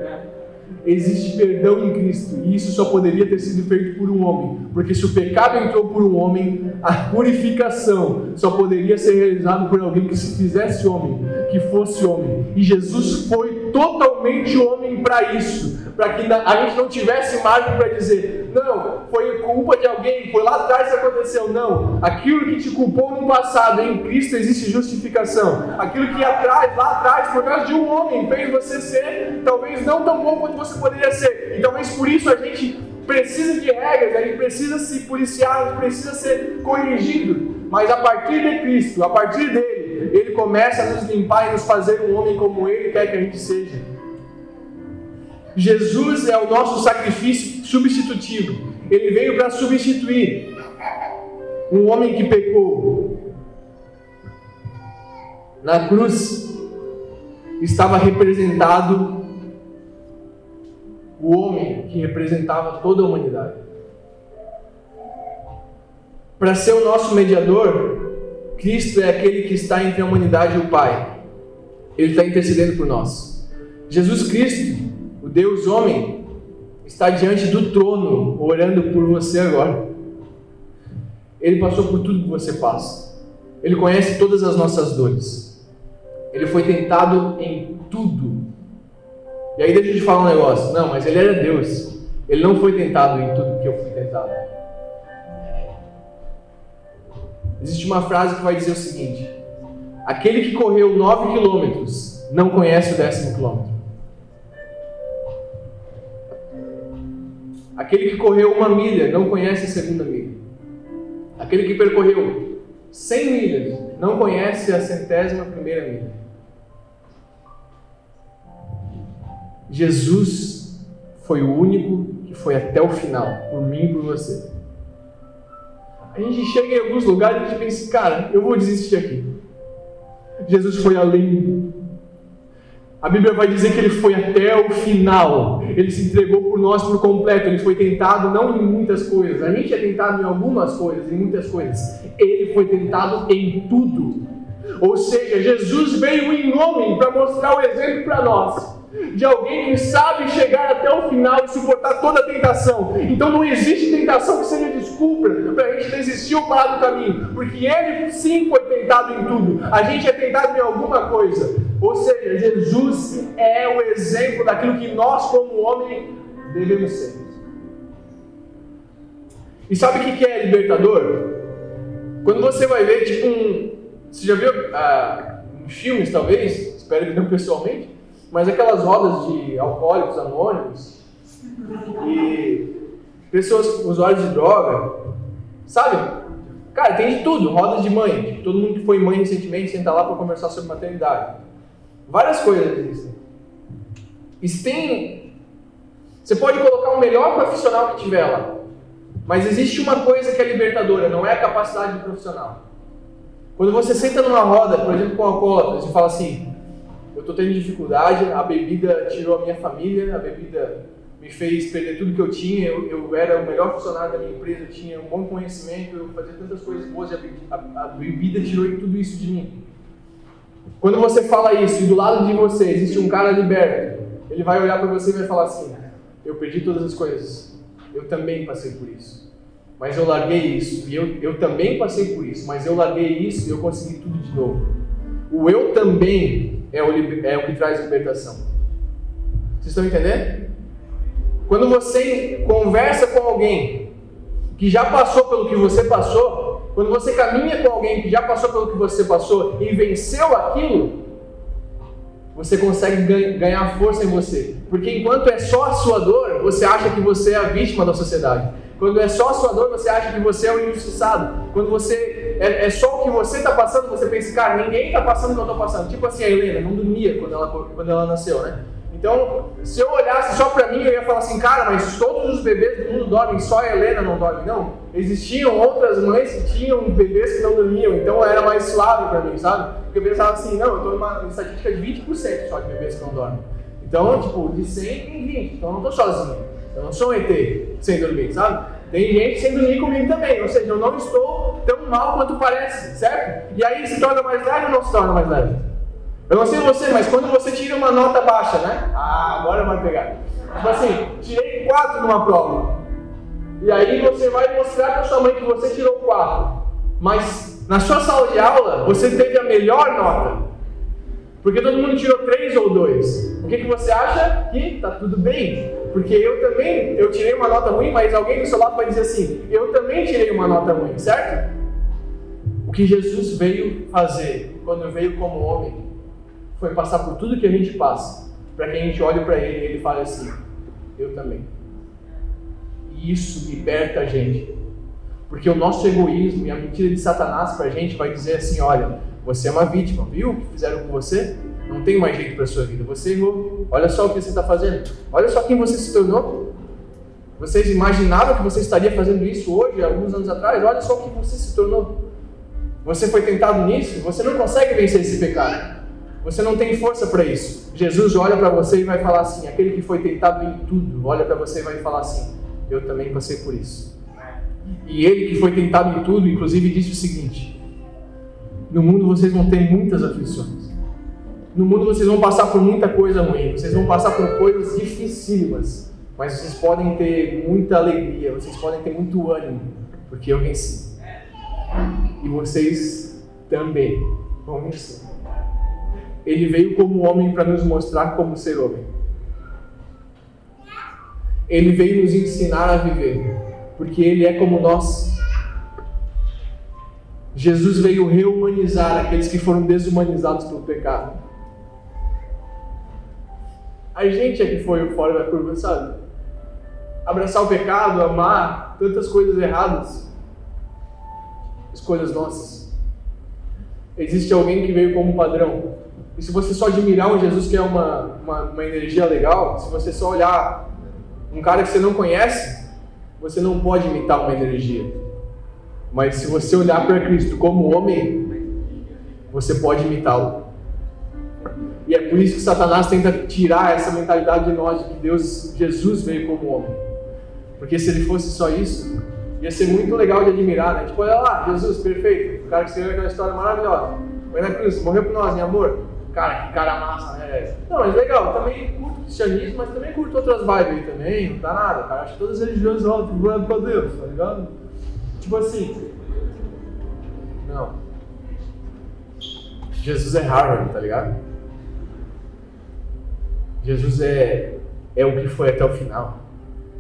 existe perdão em Cristo, e isso só poderia ter sido feito por um homem, porque se o pecado entrou por um homem, a purificação só poderia ser realizada por alguém que se fizesse homem, que fosse homem. E Jesus foi totalmente homem para isso, para que a gente não tivesse margem para dizer, não, foi culpa de alguém, foi lá atrás que aconteceu. Não, aquilo que te culpou no passado, em Cristo existe justificação. Aquilo que atrás, lá atrás, por causa de um homem, fez você ser talvez não tão bom quanto você poderia ser. E talvez por isso a gente precisa de regras, a gente precisa se policiar, a gente precisa ser corrigido. Mas a partir de Cristo, a partir dele, ele começa a nos limpar e nos fazer um homem como ele quer que a gente seja. Jesus é o nosso sacrifício substitutivo. Ele veio para substituir um homem que pecou. Na cruz estava representado o homem que representava toda a humanidade. Para ser o nosso mediador, Cristo é aquele que está entre a humanidade e o Pai. Ele está intercedendo por nós. Jesus Cristo, o Deus homem, está diante do trono, orando por você agora. Ele passou por tudo que você passa. Ele conhece todas as nossas dores. Ele foi tentado em tudo e aí deixa eu te falar um negócio. Não, mas ele era Deus. Ele não foi tentado em tudo que eu fui tentado. Existe uma frase que vai dizer o seguinte: Aquele que correu nove quilômetros não conhece o décimo quilômetro. Aquele que correu uma milha não conhece a segunda milha. Aquele que percorreu cem milhas não conhece a centésima primeira milha. Jesus foi o único que foi até o final, por mim e por você. A gente chega em alguns lugares e a gente pensa, cara, eu vou desistir aqui. Jesus foi além. A Bíblia vai dizer que ele foi até o final. Ele se entregou por nós por completo. Ele foi tentado não em muitas coisas. A gente é tentado em algumas coisas, em muitas coisas. Ele foi tentado em tudo. Ou seja, Jesus veio em homem para mostrar o exemplo para nós de alguém que sabe chegar até o final e suportar toda a tentação. Então não existe tentação que seja desculpa para a gente desistir ou parar do caminho, porque ele sim foi tentado em tudo. A gente é tentado em alguma coisa. Ou seja, Jesus é o exemplo daquilo que nós, como homem, devemos ser. E sabe o que é libertador? Quando você vai ver, tipo, um. Você já viu ah, filmes, talvez? Espero que não pessoalmente mas aquelas rodas de alcoólicos anônimos e pessoas usuários de droga, sabe? Cara, tem de tudo, rodas de mãe, tipo, todo mundo que foi mãe recentemente senta lá para conversar sobre maternidade. Várias coisas existem. Tem. Você pode colocar o melhor profissional que tiver lá, mas existe uma coisa que é libertadora, não é a capacidade do profissional. Quando você senta numa roda, por exemplo, com alcoólatra, e fala assim: eu estou tendo dificuldade, a bebida tirou a minha família, a bebida me fez perder tudo que eu tinha. Eu, eu era o melhor funcionário da minha empresa, eu tinha um bom conhecimento, eu fazia tantas coisas boas e a, a, a bebida tirou tudo isso de mim. Quando você fala isso e do lado de você existe um cara liberto, ele vai olhar para você e vai falar assim: Eu perdi todas as coisas, eu também passei por isso. Mas eu larguei isso, e eu, eu também passei por isso, mas eu larguei isso e eu consegui tudo de novo. O eu também é o, é o que traz libertação. Vocês estão entendendo? Quando você conversa com alguém que já passou pelo que você passou, quando você caminha com alguém que já passou pelo que você passou e venceu aquilo, você consegue ganhar força em você. Porque enquanto é só a sua dor, você acha que você é a vítima da sociedade. Quando é só a sua dor, você acha que você é o injustiçado. Quando você é, é só o que você está passando, você pensa, cara, ninguém está passando o que eu estou passando. Tipo assim, a Helena não dormia quando ela, quando ela nasceu, né? Então, se eu olhasse só para mim, eu ia falar assim, cara, mas todos os bebês do mundo dormem, só a Helena não dorme. Não, existiam outras mães que tinham bebês que não dormiam, então era mais suave para mim, sabe? Porque eu pensava assim, não, eu estou numa estatística de 20% só de bebês que não dormem. Então, tipo, de 100 tem 20, então eu não estou sozinho. Eu não sou um ET sem dormir, sabe? Tem gente sem dormir comigo também, ou seja, eu não estou tão mal quanto parece, certo? E aí se torna mais leve ou não se torna mais leve? Eu não sei você, mas quando você tira uma nota baixa, né? Ah, agora vai pegar. Tipo assim, tirei 4 numa prova. E aí você vai mostrar para sua mãe que você tirou 4. Mas na sua sala de aula, você teve a melhor nota. Porque todo mundo tirou 3 ou 2. O que, que você acha? Que tá tudo bem. Porque eu também, eu tirei uma nota ruim, mas alguém do seu lado vai dizer assim, eu também tirei uma nota ruim, certo? O que Jesus veio fazer quando veio como homem foi passar por tudo que a gente passa, para que a gente olhe para ele e ele fale assim: Eu também. E isso liberta a gente. Porque o nosso egoísmo e a mentira de Satanás para a gente vai dizer assim: Olha, você é uma vítima, viu o que fizeram com você? Não tem mais jeito para sua vida. Você errou. Olha só o que você está fazendo. Olha só quem você se tornou. Vocês imaginavam que você estaria fazendo isso hoje, alguns anos atrás? Olha só o que você se tornou. Você foi tentado nisso? Você não consegue vencer esse pecado. Você não tem força para isso. Jesus olha para você e vai falar assim: aquele que foi tentado em tudo, olha para você e vai falar assim: eu também passei por isso. E ele que foi tentado em tudo, inclusive, disse o seguinte: no mundo vocês vão ter muitas aflições. No mundo vocês vão passar por muita coisa ruim, vocês vão passar por coisas dificílimas, mas vocês podem ter muita alegria, vocês podem ter muito ânimo, porque eu venci. E vocês também vão vencer. Ele veio como homem para nos mostrar como ser homem. Ele veio nos ensinar a viver, porque ele é como nós. Jesus veio reumanizar aqueles que foram desumanizados pelo pecado. A gente é que foi fora da curva, sabe? Abraçar o pecado, amar tantas coisas erradas, escolhas nossas. Existe alguém que veio como padrão, e se você só admirar um Jesus que é uma, uma, uma energia legal, se você só olhar um cara que você não conhece, você não pode imitar uma energia. Mas se você olhar para Cristo como homem, você pode imitá-lo. E é por isso que Satanás tenta tirar essa mentalidade de nós de que Deus, Jesus veio como homem. Porque se ele fosse só isso, ia ser muito legal de admirar, né? Tipo, olha lá, Jesus, perfeito. O cara que escreveu aquela história maravilhosa. Foi na cruz, morreu por nós, em amor cara, que cara massa, né? Não, mas legal, também curto cristianismo, mas também curto outras vibes aí também, não tá nada, cara. Acho que todas as religiões voando pra Deus, tá ligado? Tipo assim. Não. Jesus é Harvard, tá ligado? Jesus é, é o que foi até o final.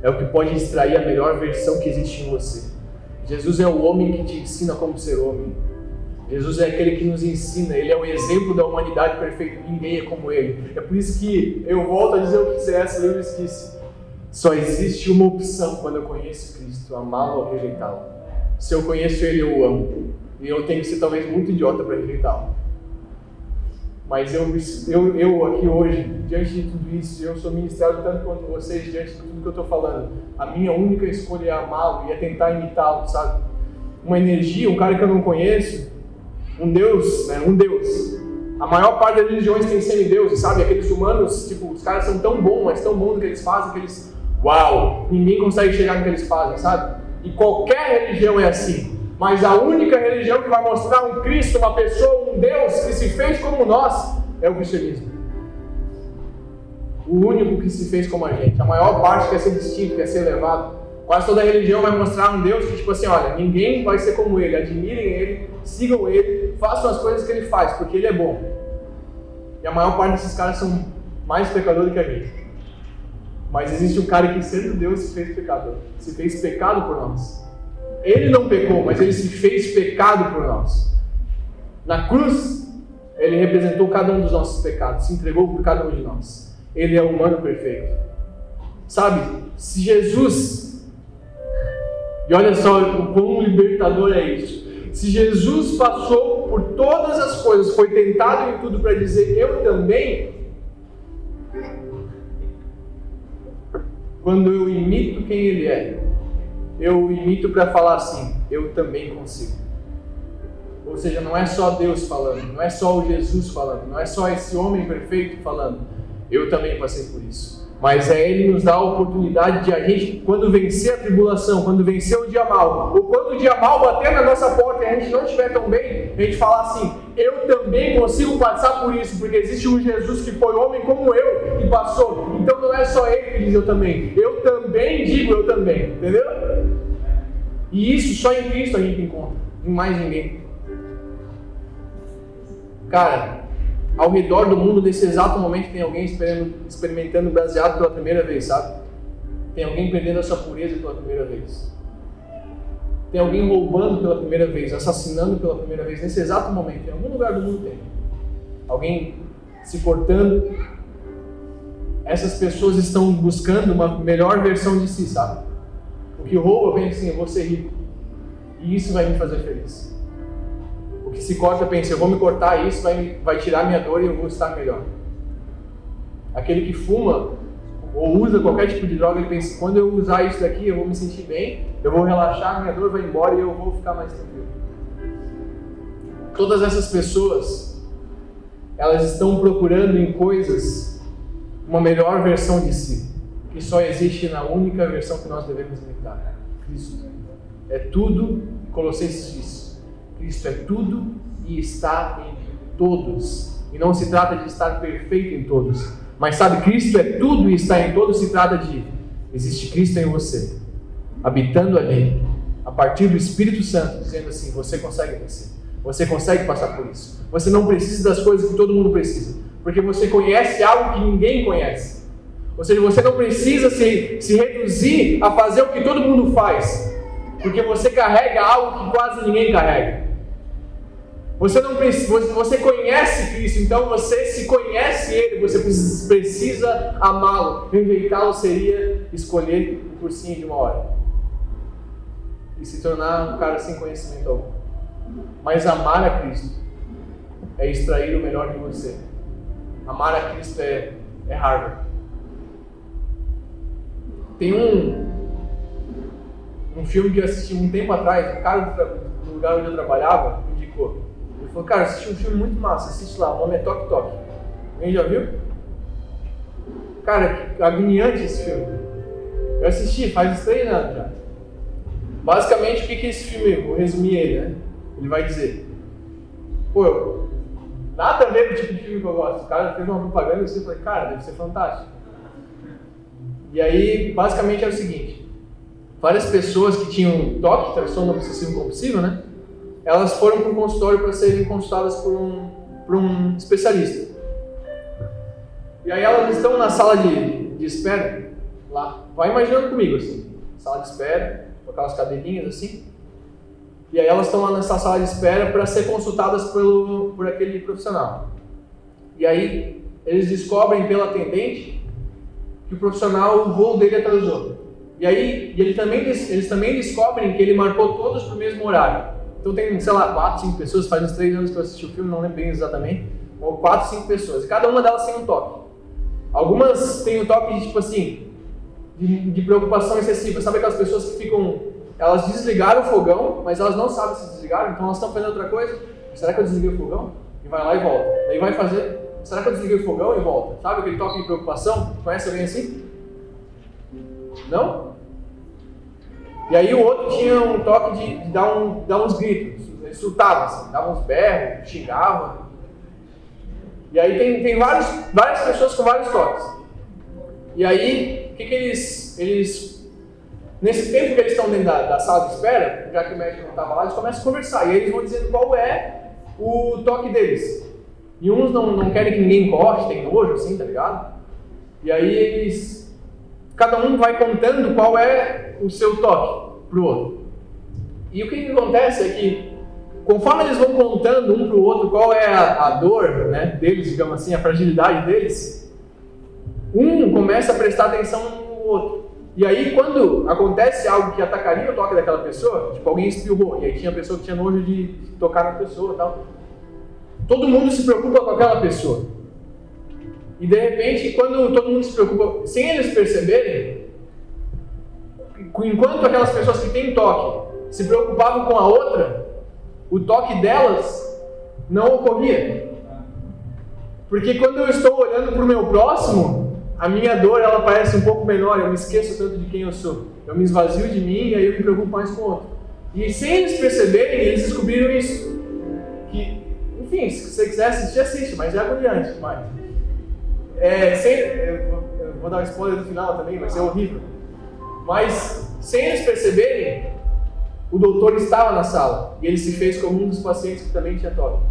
É o que pode extrair a melhor versão que existe em você. Jesus é o homem que te ensina como ser homem. Jesus é aquele que nos ensina, ele é o exemplo da humanidade perfeita, ninguém é como ele. É por isso que eu volto a dizer o que C.S. Lewis disse: só existe uma opção quando eu conheço Cristo, amá-lo ou rejeitá-lo. Se eu conheço ele, eu o amo. E eu tenho que ser talvez muito idiota para rejeitá-lo. Mas eu, eu, eu aqui hoje, diante de tudo isso, eu sou ministrado tanto quanto vocês, diante de tudo que eu estou falando. A minha única escolha é amá-lo e é tentar imitá-lo, sabe? Uma energia, um cara que eu não conheço, um Deus, né? Um Deus. A maior parte das religiões tem semideuses, sabe? Aqueles humanos, tipo, os caras são tão bons, mas tão bons no que eles fazem, que eles Uau! Ninguém consegue chegar no que eles fazem, sabe? E qualquer religião é assim. Mas a única religião que vai mostrar um Cristo, uma pessoa, um Deus que se fez como nós, é o cristianismo. O único que se fez como a gente. A maior parte quer ser distinto, quer ser elevado. Quase toda religião vai mostrar um Deus que, tipo assim, olha, ninguém vai ser como ele, admirem ele, sigam ele, façam as coisas que ele faz, porque ele é bom. E a maior parte desses caras são mais pecadores que a gente. Mas existe um cara que, sendo Deus, se fez pecador, se fez pecado por nós. Ele não pecou, mas ele se fez pecado por nós. Na cruz, ele representou cada um dos nossos pecados, se entregou por cada um de nós. Ele é o humano perfeito. Sabe, se Jesus e olha só o quão libertador é isso. Se Jesus passou por todas as coisas, foi tentado em tudo para dizer eu também, quando eu imito quem ele é, eu imito para falar assim, eu também consigo. Ou seja, não é só Deus falando, não é só o Jesus falando, não é só esse homem perfeito falando, eu também passei por isso. Mas é Ele nos dá a oportunidade de a gente, quando vencer a tribulação, quando vencer o dia mal, ou quando o dia mal bater na nossa porta e a gente não estiver tão bem, a gente falar assim: eu também consigo passar por isso, porque existe um Jesus que foi homem como eu e passou. Então não é só Ele que diz eu também, eu também digo eu também, entendeu? E isso só em Cristo a gente encontra, em mais ninguém. Cara, ao redor do mundo, nesse exato momento, tem alguém experimentando baseado pela primeira vez, sabe? Tem alguém perdendo a sua pureza pela primeira vez. Tem alguém roubando pela primeira vez, assassinando pela primeira vez, nesse exato momento. Em algum lugar do mundo tem. Alguém se cortando. Essas pessoas estão buscando uma melhor versão de si, sabe? O que rouba vem assim, eu vou ser rico. E isso vai me fazer feliz que se corta pensa, eu vou me cortar, isso vai, vai tirar minha dor e eu vou estar melhor. Aquele que fuma ou usa qualquer tipo de droga, ele pensa, quando eu usar isso daqui, eu vou me sentir bem, eu vou relaxar, minha dor vai embora e eu vou ficar mais tranquilo. Todas essas pessoas, elas estão procurando em coisas uma melhor versão de si, que só existe na única versão que nós devemos imitar, Cristo. É tudo, Colossenses diz, Cristo é tudo e está em todos. E não se trata de estar perfeito em todos. Mas sabe, Cristo é tudo e está em todos. Se trata de existe Cristo em você, habitando ali, a partir do Espírito Santo, dizendo assim: você consegue vencer. Você consegue passar por isso. Você não precisa das coisas que todo mundo precisa. Porque você conhece algo que ninguém conhece. Ou seja, você não precisa se, se reduzir a fazer o que todo mundo faz. Porque você carrega algo que quase ninguém carrega. Você não precisa, você conhece Cristo, então você se conhece Ele, você precisa amá-lo. Rejeitá-lo seria escolher um cursinho de uma hora e se tornar um cara sem conhecimento algum. Mas amar a Cristo é extrair o melhor de você. Amar a Cristo é, é Harvard. Tem um, um filme que eu assisti um tempo atrás, o cara do, do lugar onde eu trabalhava indicou. Falou, cara, assisti um filme muito massa, assiste lá, o nome é Tok Tok. Alguém já viu? Cara, agoniante esse filme. Eu assisti faz uns três anos já. Basicamente, o que, que esse filme, vou resumir ele, né? Ele vai dizer, pô, nada a ver com o tipo de filme que eu gosto. O cara fez uma propaganda e eu falei, cara, deve ser fantástico. E aí, basicamente é o seguinte, várias pessoas que tinham toque, transtorno obsessivo compulsivo, né? Elas foram para um consultório para serem consultadas por um, por um especialista. E aí elas estão na sala de, de espera, lá. Vai imaginando comigo, assim. Sala de espera, com aquelas cadeirinhas assim. E aí elas estão lá nessa sala de espera para ser consultadas pelo, por aquele profissional. E aí eles descobrem pela atendente que o profissional, o voo dele atrasou. E aí e ele também, eles também descobrem que ele marcou todos para o mesmo horário. Então tem, sei lá, quatro, cinco pessoas, faz uns três anos que eu assisti o filme, não lembro bem exatamente, ou quatro, cinco pessoas, e cada uma delas tem um toque. Algumas têm um toque de, tipo assim, de, de preocupação excessiva. Sabe aquelas pessoas que ficam, elas desligaram o fogão, mas elas não sabem se desligaram, então elas estão fazendo outra coisa. Será que eu desliguei o fogão? E vai lá e volta. Daí vai fazer, será que eu desliguei o fogão e volta? Sabe aquele toque de preocupação? Conhece alguém assim? Não? E aí o outro tinha um toque de, de dar, um, dar uns gritos, insultava, assim, dava uns berros, xingava. E aí tem, tem vários, várias pessoas com vários toques. E aí, o que, que eles, eles. Nesse tempo que eles estão dentro da, da sala de espera, já que o médico não estava lá, eles começam a conversar. E aí eles vão dizendo qual é o toque deles. E uns não, não querem que ninguém encoste, tem nojo, assim, tá ligado? E aí eles. Cada um vai contando qual é o seu toque pro outro. E o que, que acontece é que, conforme eles vão contando um pro outro qual é a, a dor né, deles, digamos assim, a fragilidade deles, um começa a prestar atenção no outro. E aí, quando acontece algo que atacaria o toque daquela pessoa, tipo alguém espirrou, e aí tinha pessoa que tinha nojo de tocar na pessoa tal, todo mundo se preocupa com aquela pessoa. E de repente, quando todo mundo se preocupa, sem eles perceberem, enquanto aquelas pessoas que têm toque se preocupavam com a outra, o toque delas não ocorria. Porque quando eu estou olhando para o meu próximo, a minha dor ela parece um pouco menor, eu me esqueço tanto de quem eu sou. Eu me esvazio de mim e aí eu me preocupo mais com o outro. E sem eles perceberem, eles descobriram isso. Que, enfim, se você quiser assistir, assiste, mas é agoniante demais. É, sem, eu vou dar um spoiler no final também, vai ser horrível. Mas, sem eles perceberem, o doutor estava na sala e ele se fez como um dos pacientes que também tinha toque.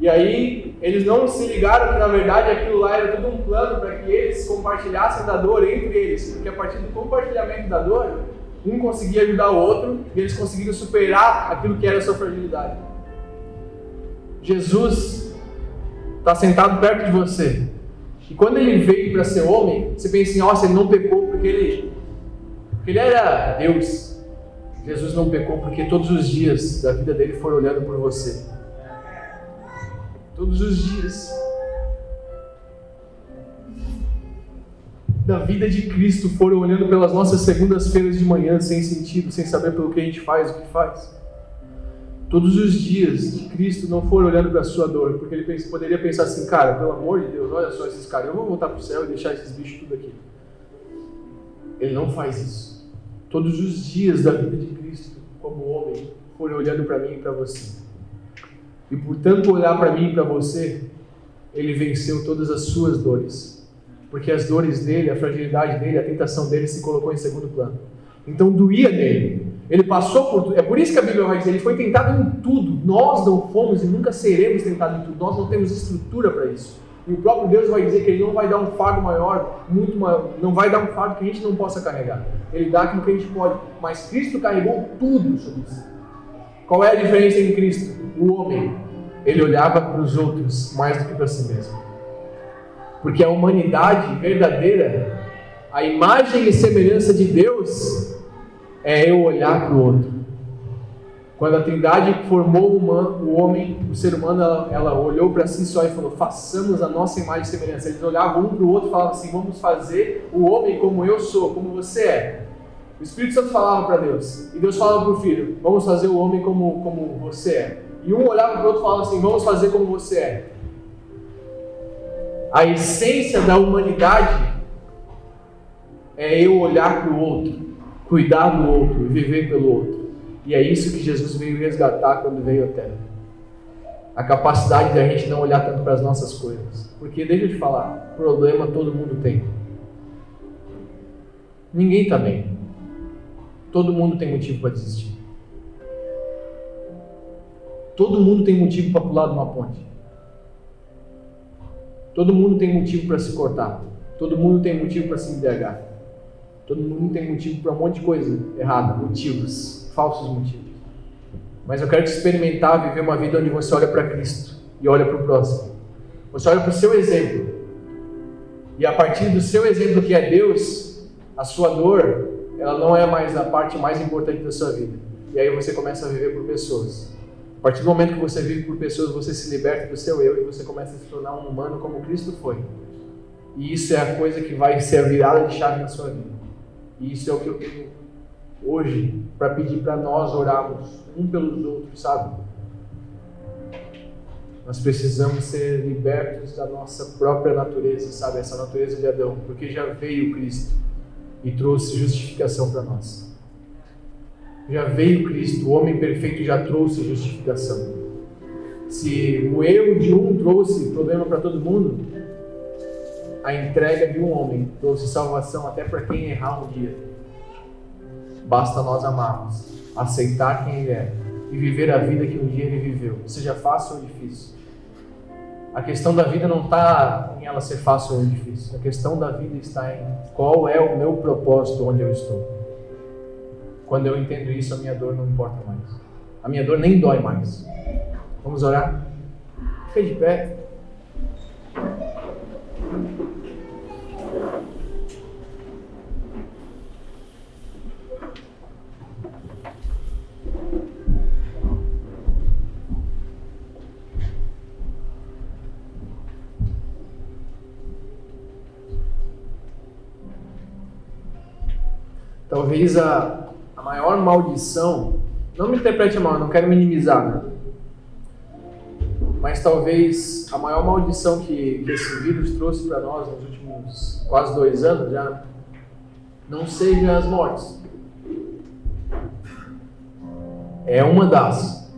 E aí, eles não se ligaram que na verdade aquilo lá era tudo um plano para que eles compartilhassem da dor entre eles, porque a partir do compartilhamento da dor, um conseguia ajudar o outro e eles conseguiram superar aquilo que era a sua fragilidade. Jesus está sentado perto de você. E quando ele veio para ser homem, você pensa assim: nossa, ele não pecou porque ele, porque ele era Deus. Jesus não pecou porque todos os dias da vida dele foram olhando por você. Todos os dias. Da vida de Cristo foram olhando pelas nossas segundas-feiras de manhã sem sentido, sem saber pelo que a gente faz, o que faz. Todos os dias de Cristo não foram olhando para a sua dor, porque ele poderia pensar assim, cara, pelo amor de Deus, olha só esses caras, eu vou voltar para o céu e deixar esses bichos tudo aqui. Ele não faz isso todos os dias da vida de Cristo, como homem, foram olhando para mim e para você. E por tanto olhar para mim e para você, ele venceu todas as suas dores. Porque as dores dele, a fragilidade dele, a tentação dele se colocou em segundo plano. Então doía nele. Ele passou por tudo. É por isso que a Bíblia vai dizer: ele foi tentado em tudo. Nós não fomos e nunca seremos tentados em tudo. Nós não temos estrutura para isso. E o próprio Deus vai dizer que Ele não vai dar um fardo maior, muito maior, não vai dar um fardo que a gente não possa carregar. Ele dá aquilo que a gente pode. Mas Cristo carregou tudo sobre isso. Qual é a diferença em Cristo? O homem, ele olhava para os outros mais do que para si mesmo. Porque a humanidade verdadeira, a imagem e semelhança de Deus, é eu olhar para o outro. Quando a Trindade formou o, humano, o homem, o ser humano, ela, ela olhou para si só e falou: façamos a nossa imagem e semelhança. Eles olhavam um para o outro e falavam assim: vamos fazer o homem como eu sou, como você é. O Espírito Santo falava para Deus, e Deus falava para o filho: vamos fazer o homem como, como você é. E um olhava para o outro e falava assim: vamos fazer como você é. A essência da humanidade é eu olhar para o outro, cuidar do outro viver pelo outro. E é isso que Jesus veio resgatar quando veio à Terra. A capacidade de a gente não olhar tanto para as nossas coisas. Porque, deixa eu te falar, problema todo mundo tem. Ninguém está bem. Todo mundo tem motivo para desistir. Todo mundo tem motivo para pular de uma ponte. Todo mundo tem motivo para se cortar. Todo mundo tem motivo para se embriagar. Todo mundo tem motivo para um monte de coisa errada, motivos falsos motivos. Mas eu quero te experimentar viver uma vida onde você olha para Cristo e olha para o próximo. Você olha para o seu exemplo. E a partir do seu exemplo, que é Deus, a sua dor, ela não é mais a parte mais importante da sua vida. E aí você começa a viver por pessoas. A partir do momento que você vive por pessoas, você se liberta do seu eu e você começa a se tornar um humano como Cristo foi. E isso é a coisa que vai ser a virada de chave na sua vida. E isso é o que eu tenho hoje para pedir para nós orarmos um pelos outros, sabe? Nós precisamos ser libertos da nossa própria natureza, sabe? Essa natureza de Adão, porque já veio Cristo. e trouxe justificação para nós. Já veio Cristo, o homem perfeito já trouxe justificação. Se o erro de um trouxe problema para todo mundo, a entrega de um homem trouxe salvação até para quem errar um dia. Basta nós amarmos, aceitar quem ele é e viver a vida que um dia ele viveu, seja fácil ou difícil. A questão da vida não está em ela ser fácil ou difícil. A questão da vida está em qual é o meu propósito onde eu estou. Quando eu entendo isso, a minha dor não importa mais. A minha dor nem dói mais. Vamos orar? Fica de pé. Talvez a, a maior maldição, não me interprete mal, não quero minimizar, né? Mas talvez a maior maldição que, que esse vírus trouxe para nós nos últimos quase dois anos já não seja as mortes. É uma das.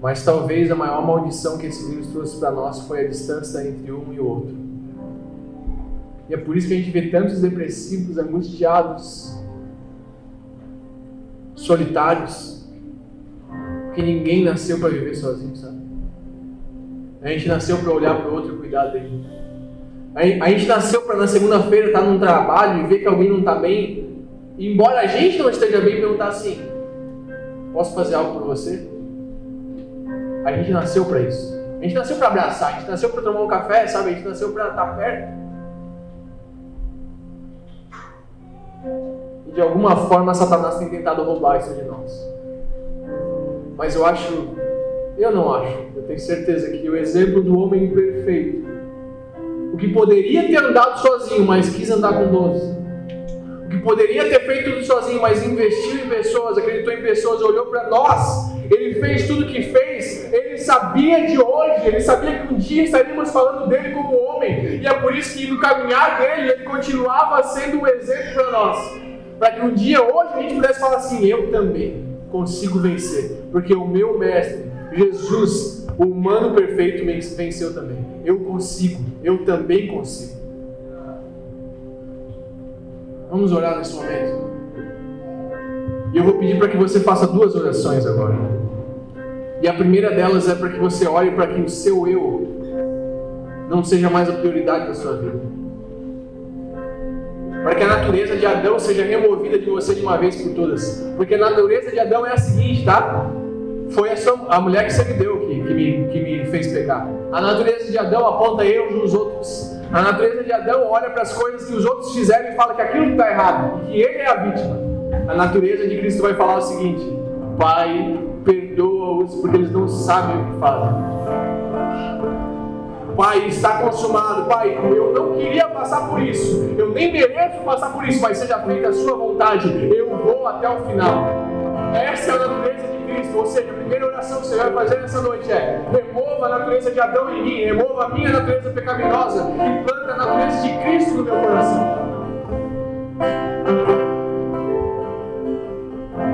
Mas talvez a maior maldição que esse vírus trouxe para nós foi a distância entre um e outro. E é por isso que a gente vê tantos depressivos, angustiados, solitários, porque ninguém nasceu para viver sozinho, sabe? A gente nasceu para olhar para o outro e cuidar dele. A gente nasceu para na segunda-feira estar num trabalho e ver que alguém não está bem, e embora a gente não esteja bem, perguntar assim: posso fazer algo por você? A gente nasceu para isso. A gente nasceu para abraçar, a gente nasceu para tomar um café, sabe? A gente nasceu para estar perto. E de alguma forma Satanás tem tentado roubar isso de nós. Mas eu acho, eu não acho, eu tenho certeza que o exemplo do homem perfeito, o que poderia ter andado sozinho, mas quis andar com doze, que poderia ter feito tudo sozinho, mas investiu em pessoas, acreditou em pessoas, olhou para nós, ele fez tudo o que fez, ele sabia de hoje, ele sabia que um dia estaríamos falando dele como homem, e é por isso que no caminhar dele ele continuava sendo um exemplo para nós. Para que um dia hoje a gente pudesse falar assim: eu também consigo vencer, porque o meu mestre, Jesus, o humano perfeito, venceu também. Eu consigo, eu também consigo. Vamos orar nesse momento. E eu vou pedir para que você faça duas orações agora. E a primeira delas é para que você olhe para que o seu eu não seja mais a prioridade da sua vida para que a natureza de Adão seja removida de você de uma vez por todas. Porque a natureza de Adão é a seguinte, tá? Foi a, sua, a mulher que você me deu que, que, me, que me fez pecar. A natureza de Adão aponta erros nos outros. A natureza de Adão olha para as coisas que os outros fizeram e fala que aquilo está errado, que ele é a vítima. A natureza de Cristo vai falar o seguinte: Pai, perdoa-os porque eles não sabem o que fazem. Pai, está consumado. Pai, eu não queria passar por isso. Eu nem mereço passar por isso, mas seja feita a sua vontade. Eu vou até o final. Essa é a natureza de Cristo. Ou seja, a primeira oração que você vai fazer nessa noite é: remova a natureza de Adão em mim, remova a minha natureza pecaminosa e planta a natureza de Cristo no meu coração.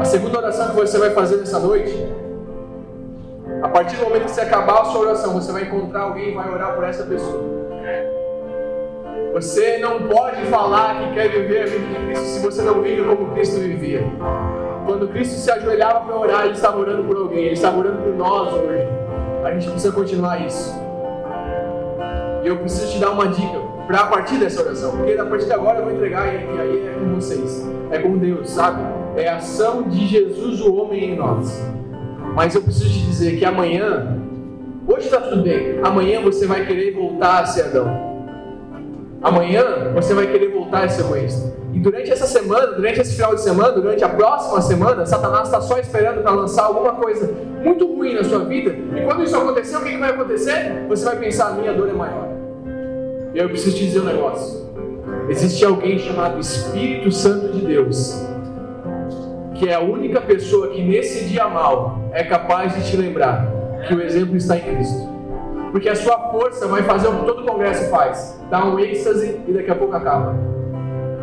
A segunda oração que você vai fazer nessa noite a partir do momento que você acabar a sua oração, você vai encontrar alguém e vai orar por essa pessoa. Você não pode falar que quer viver a vida de Cristo se você não vive como Cristo vivia. Quando Cristo se ajoelhava para orar, Ele estava orando por alguém, Ele estava orando por nós hoje. A gente precisa continuar isso. E eu preciso te dar uma dica para a partir dessa oração, porque a partir de agora eu vou entregar e aí é com vocês, é com Deus, sabe? É a ação de Jesus, o homem em nós. Mas eu preciso te dizer que amanhã, hoje está tudo bem, amanhã você vai querer voltar a ser Adão. Amanhã você vai querer voltar a ser egoísta. E durante essa semana, durante esse final de semana, durante a próxima semana, Satanás está só esperando para lançar alguma coisa muito ruim na sua vida. E quando isso acontecer, o que, que vai acontecer? Você vai pensar: minha dor é maior. E eu preciso te dizer um negócio. Existe alguém chamado Espírito Santo de Deus que é a única pessoa que nesse dia mal é capaz de te lembrar que o exemplo está em Cristo. Porque a sua força vai fazer o que todo congresso faz: dar um êxtase e daqui a pouco acaba.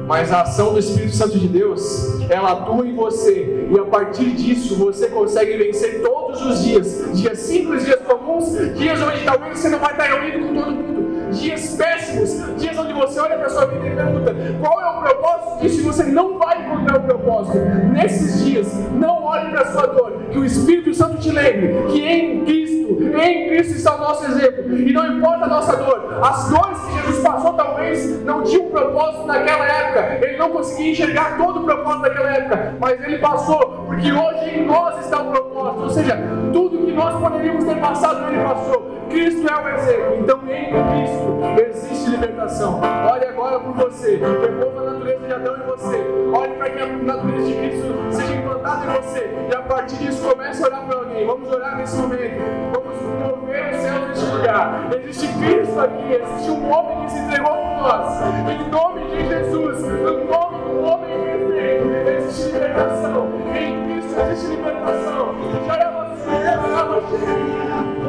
mas a ação do Espírito Santo de Deus, ela atua em você, e a partir disso você consegue vencer todos os dias dias simples, dias comuns, dias onde talvez você não vai estar reunido com todo mundo, dias péssimos, dias onde você olha para a sua vida e pergunta: qual é o propósito disso? E você não vai encontrar o propósito. Nesses dias, não olhe para a sua dor, que o Espírito Santo te lembre que em Cristo, em Cristo está o nosso exemplo, e não importa a nossa dor, as dores que Jesus passou talvez não tinham propósito naquela época, ele não conseguia enxergar todo o propósito daquela época, mas ele passou, porque hoje em nós está o propósito, ou seja, tudo que nós poderíamos ter passado, ele passou. Cristo é o exemplo. Então, em Cristo existe libertação. Olhe agora por você. Devolva a natureza de Adão em você. Olhe para que a natureza de Cristo seja implantada em você. E a partir disso, comece a orar por alguém. Vamos orar nesse momento. Vamos mover os céus neste lugar. Existe Cristo aqui. Existe um homem que se entregou por nós. Em nome de Jesus, no nome do homem perfeito, é existe libertação. Em Cristo existe libertação. Já é você. Já é você.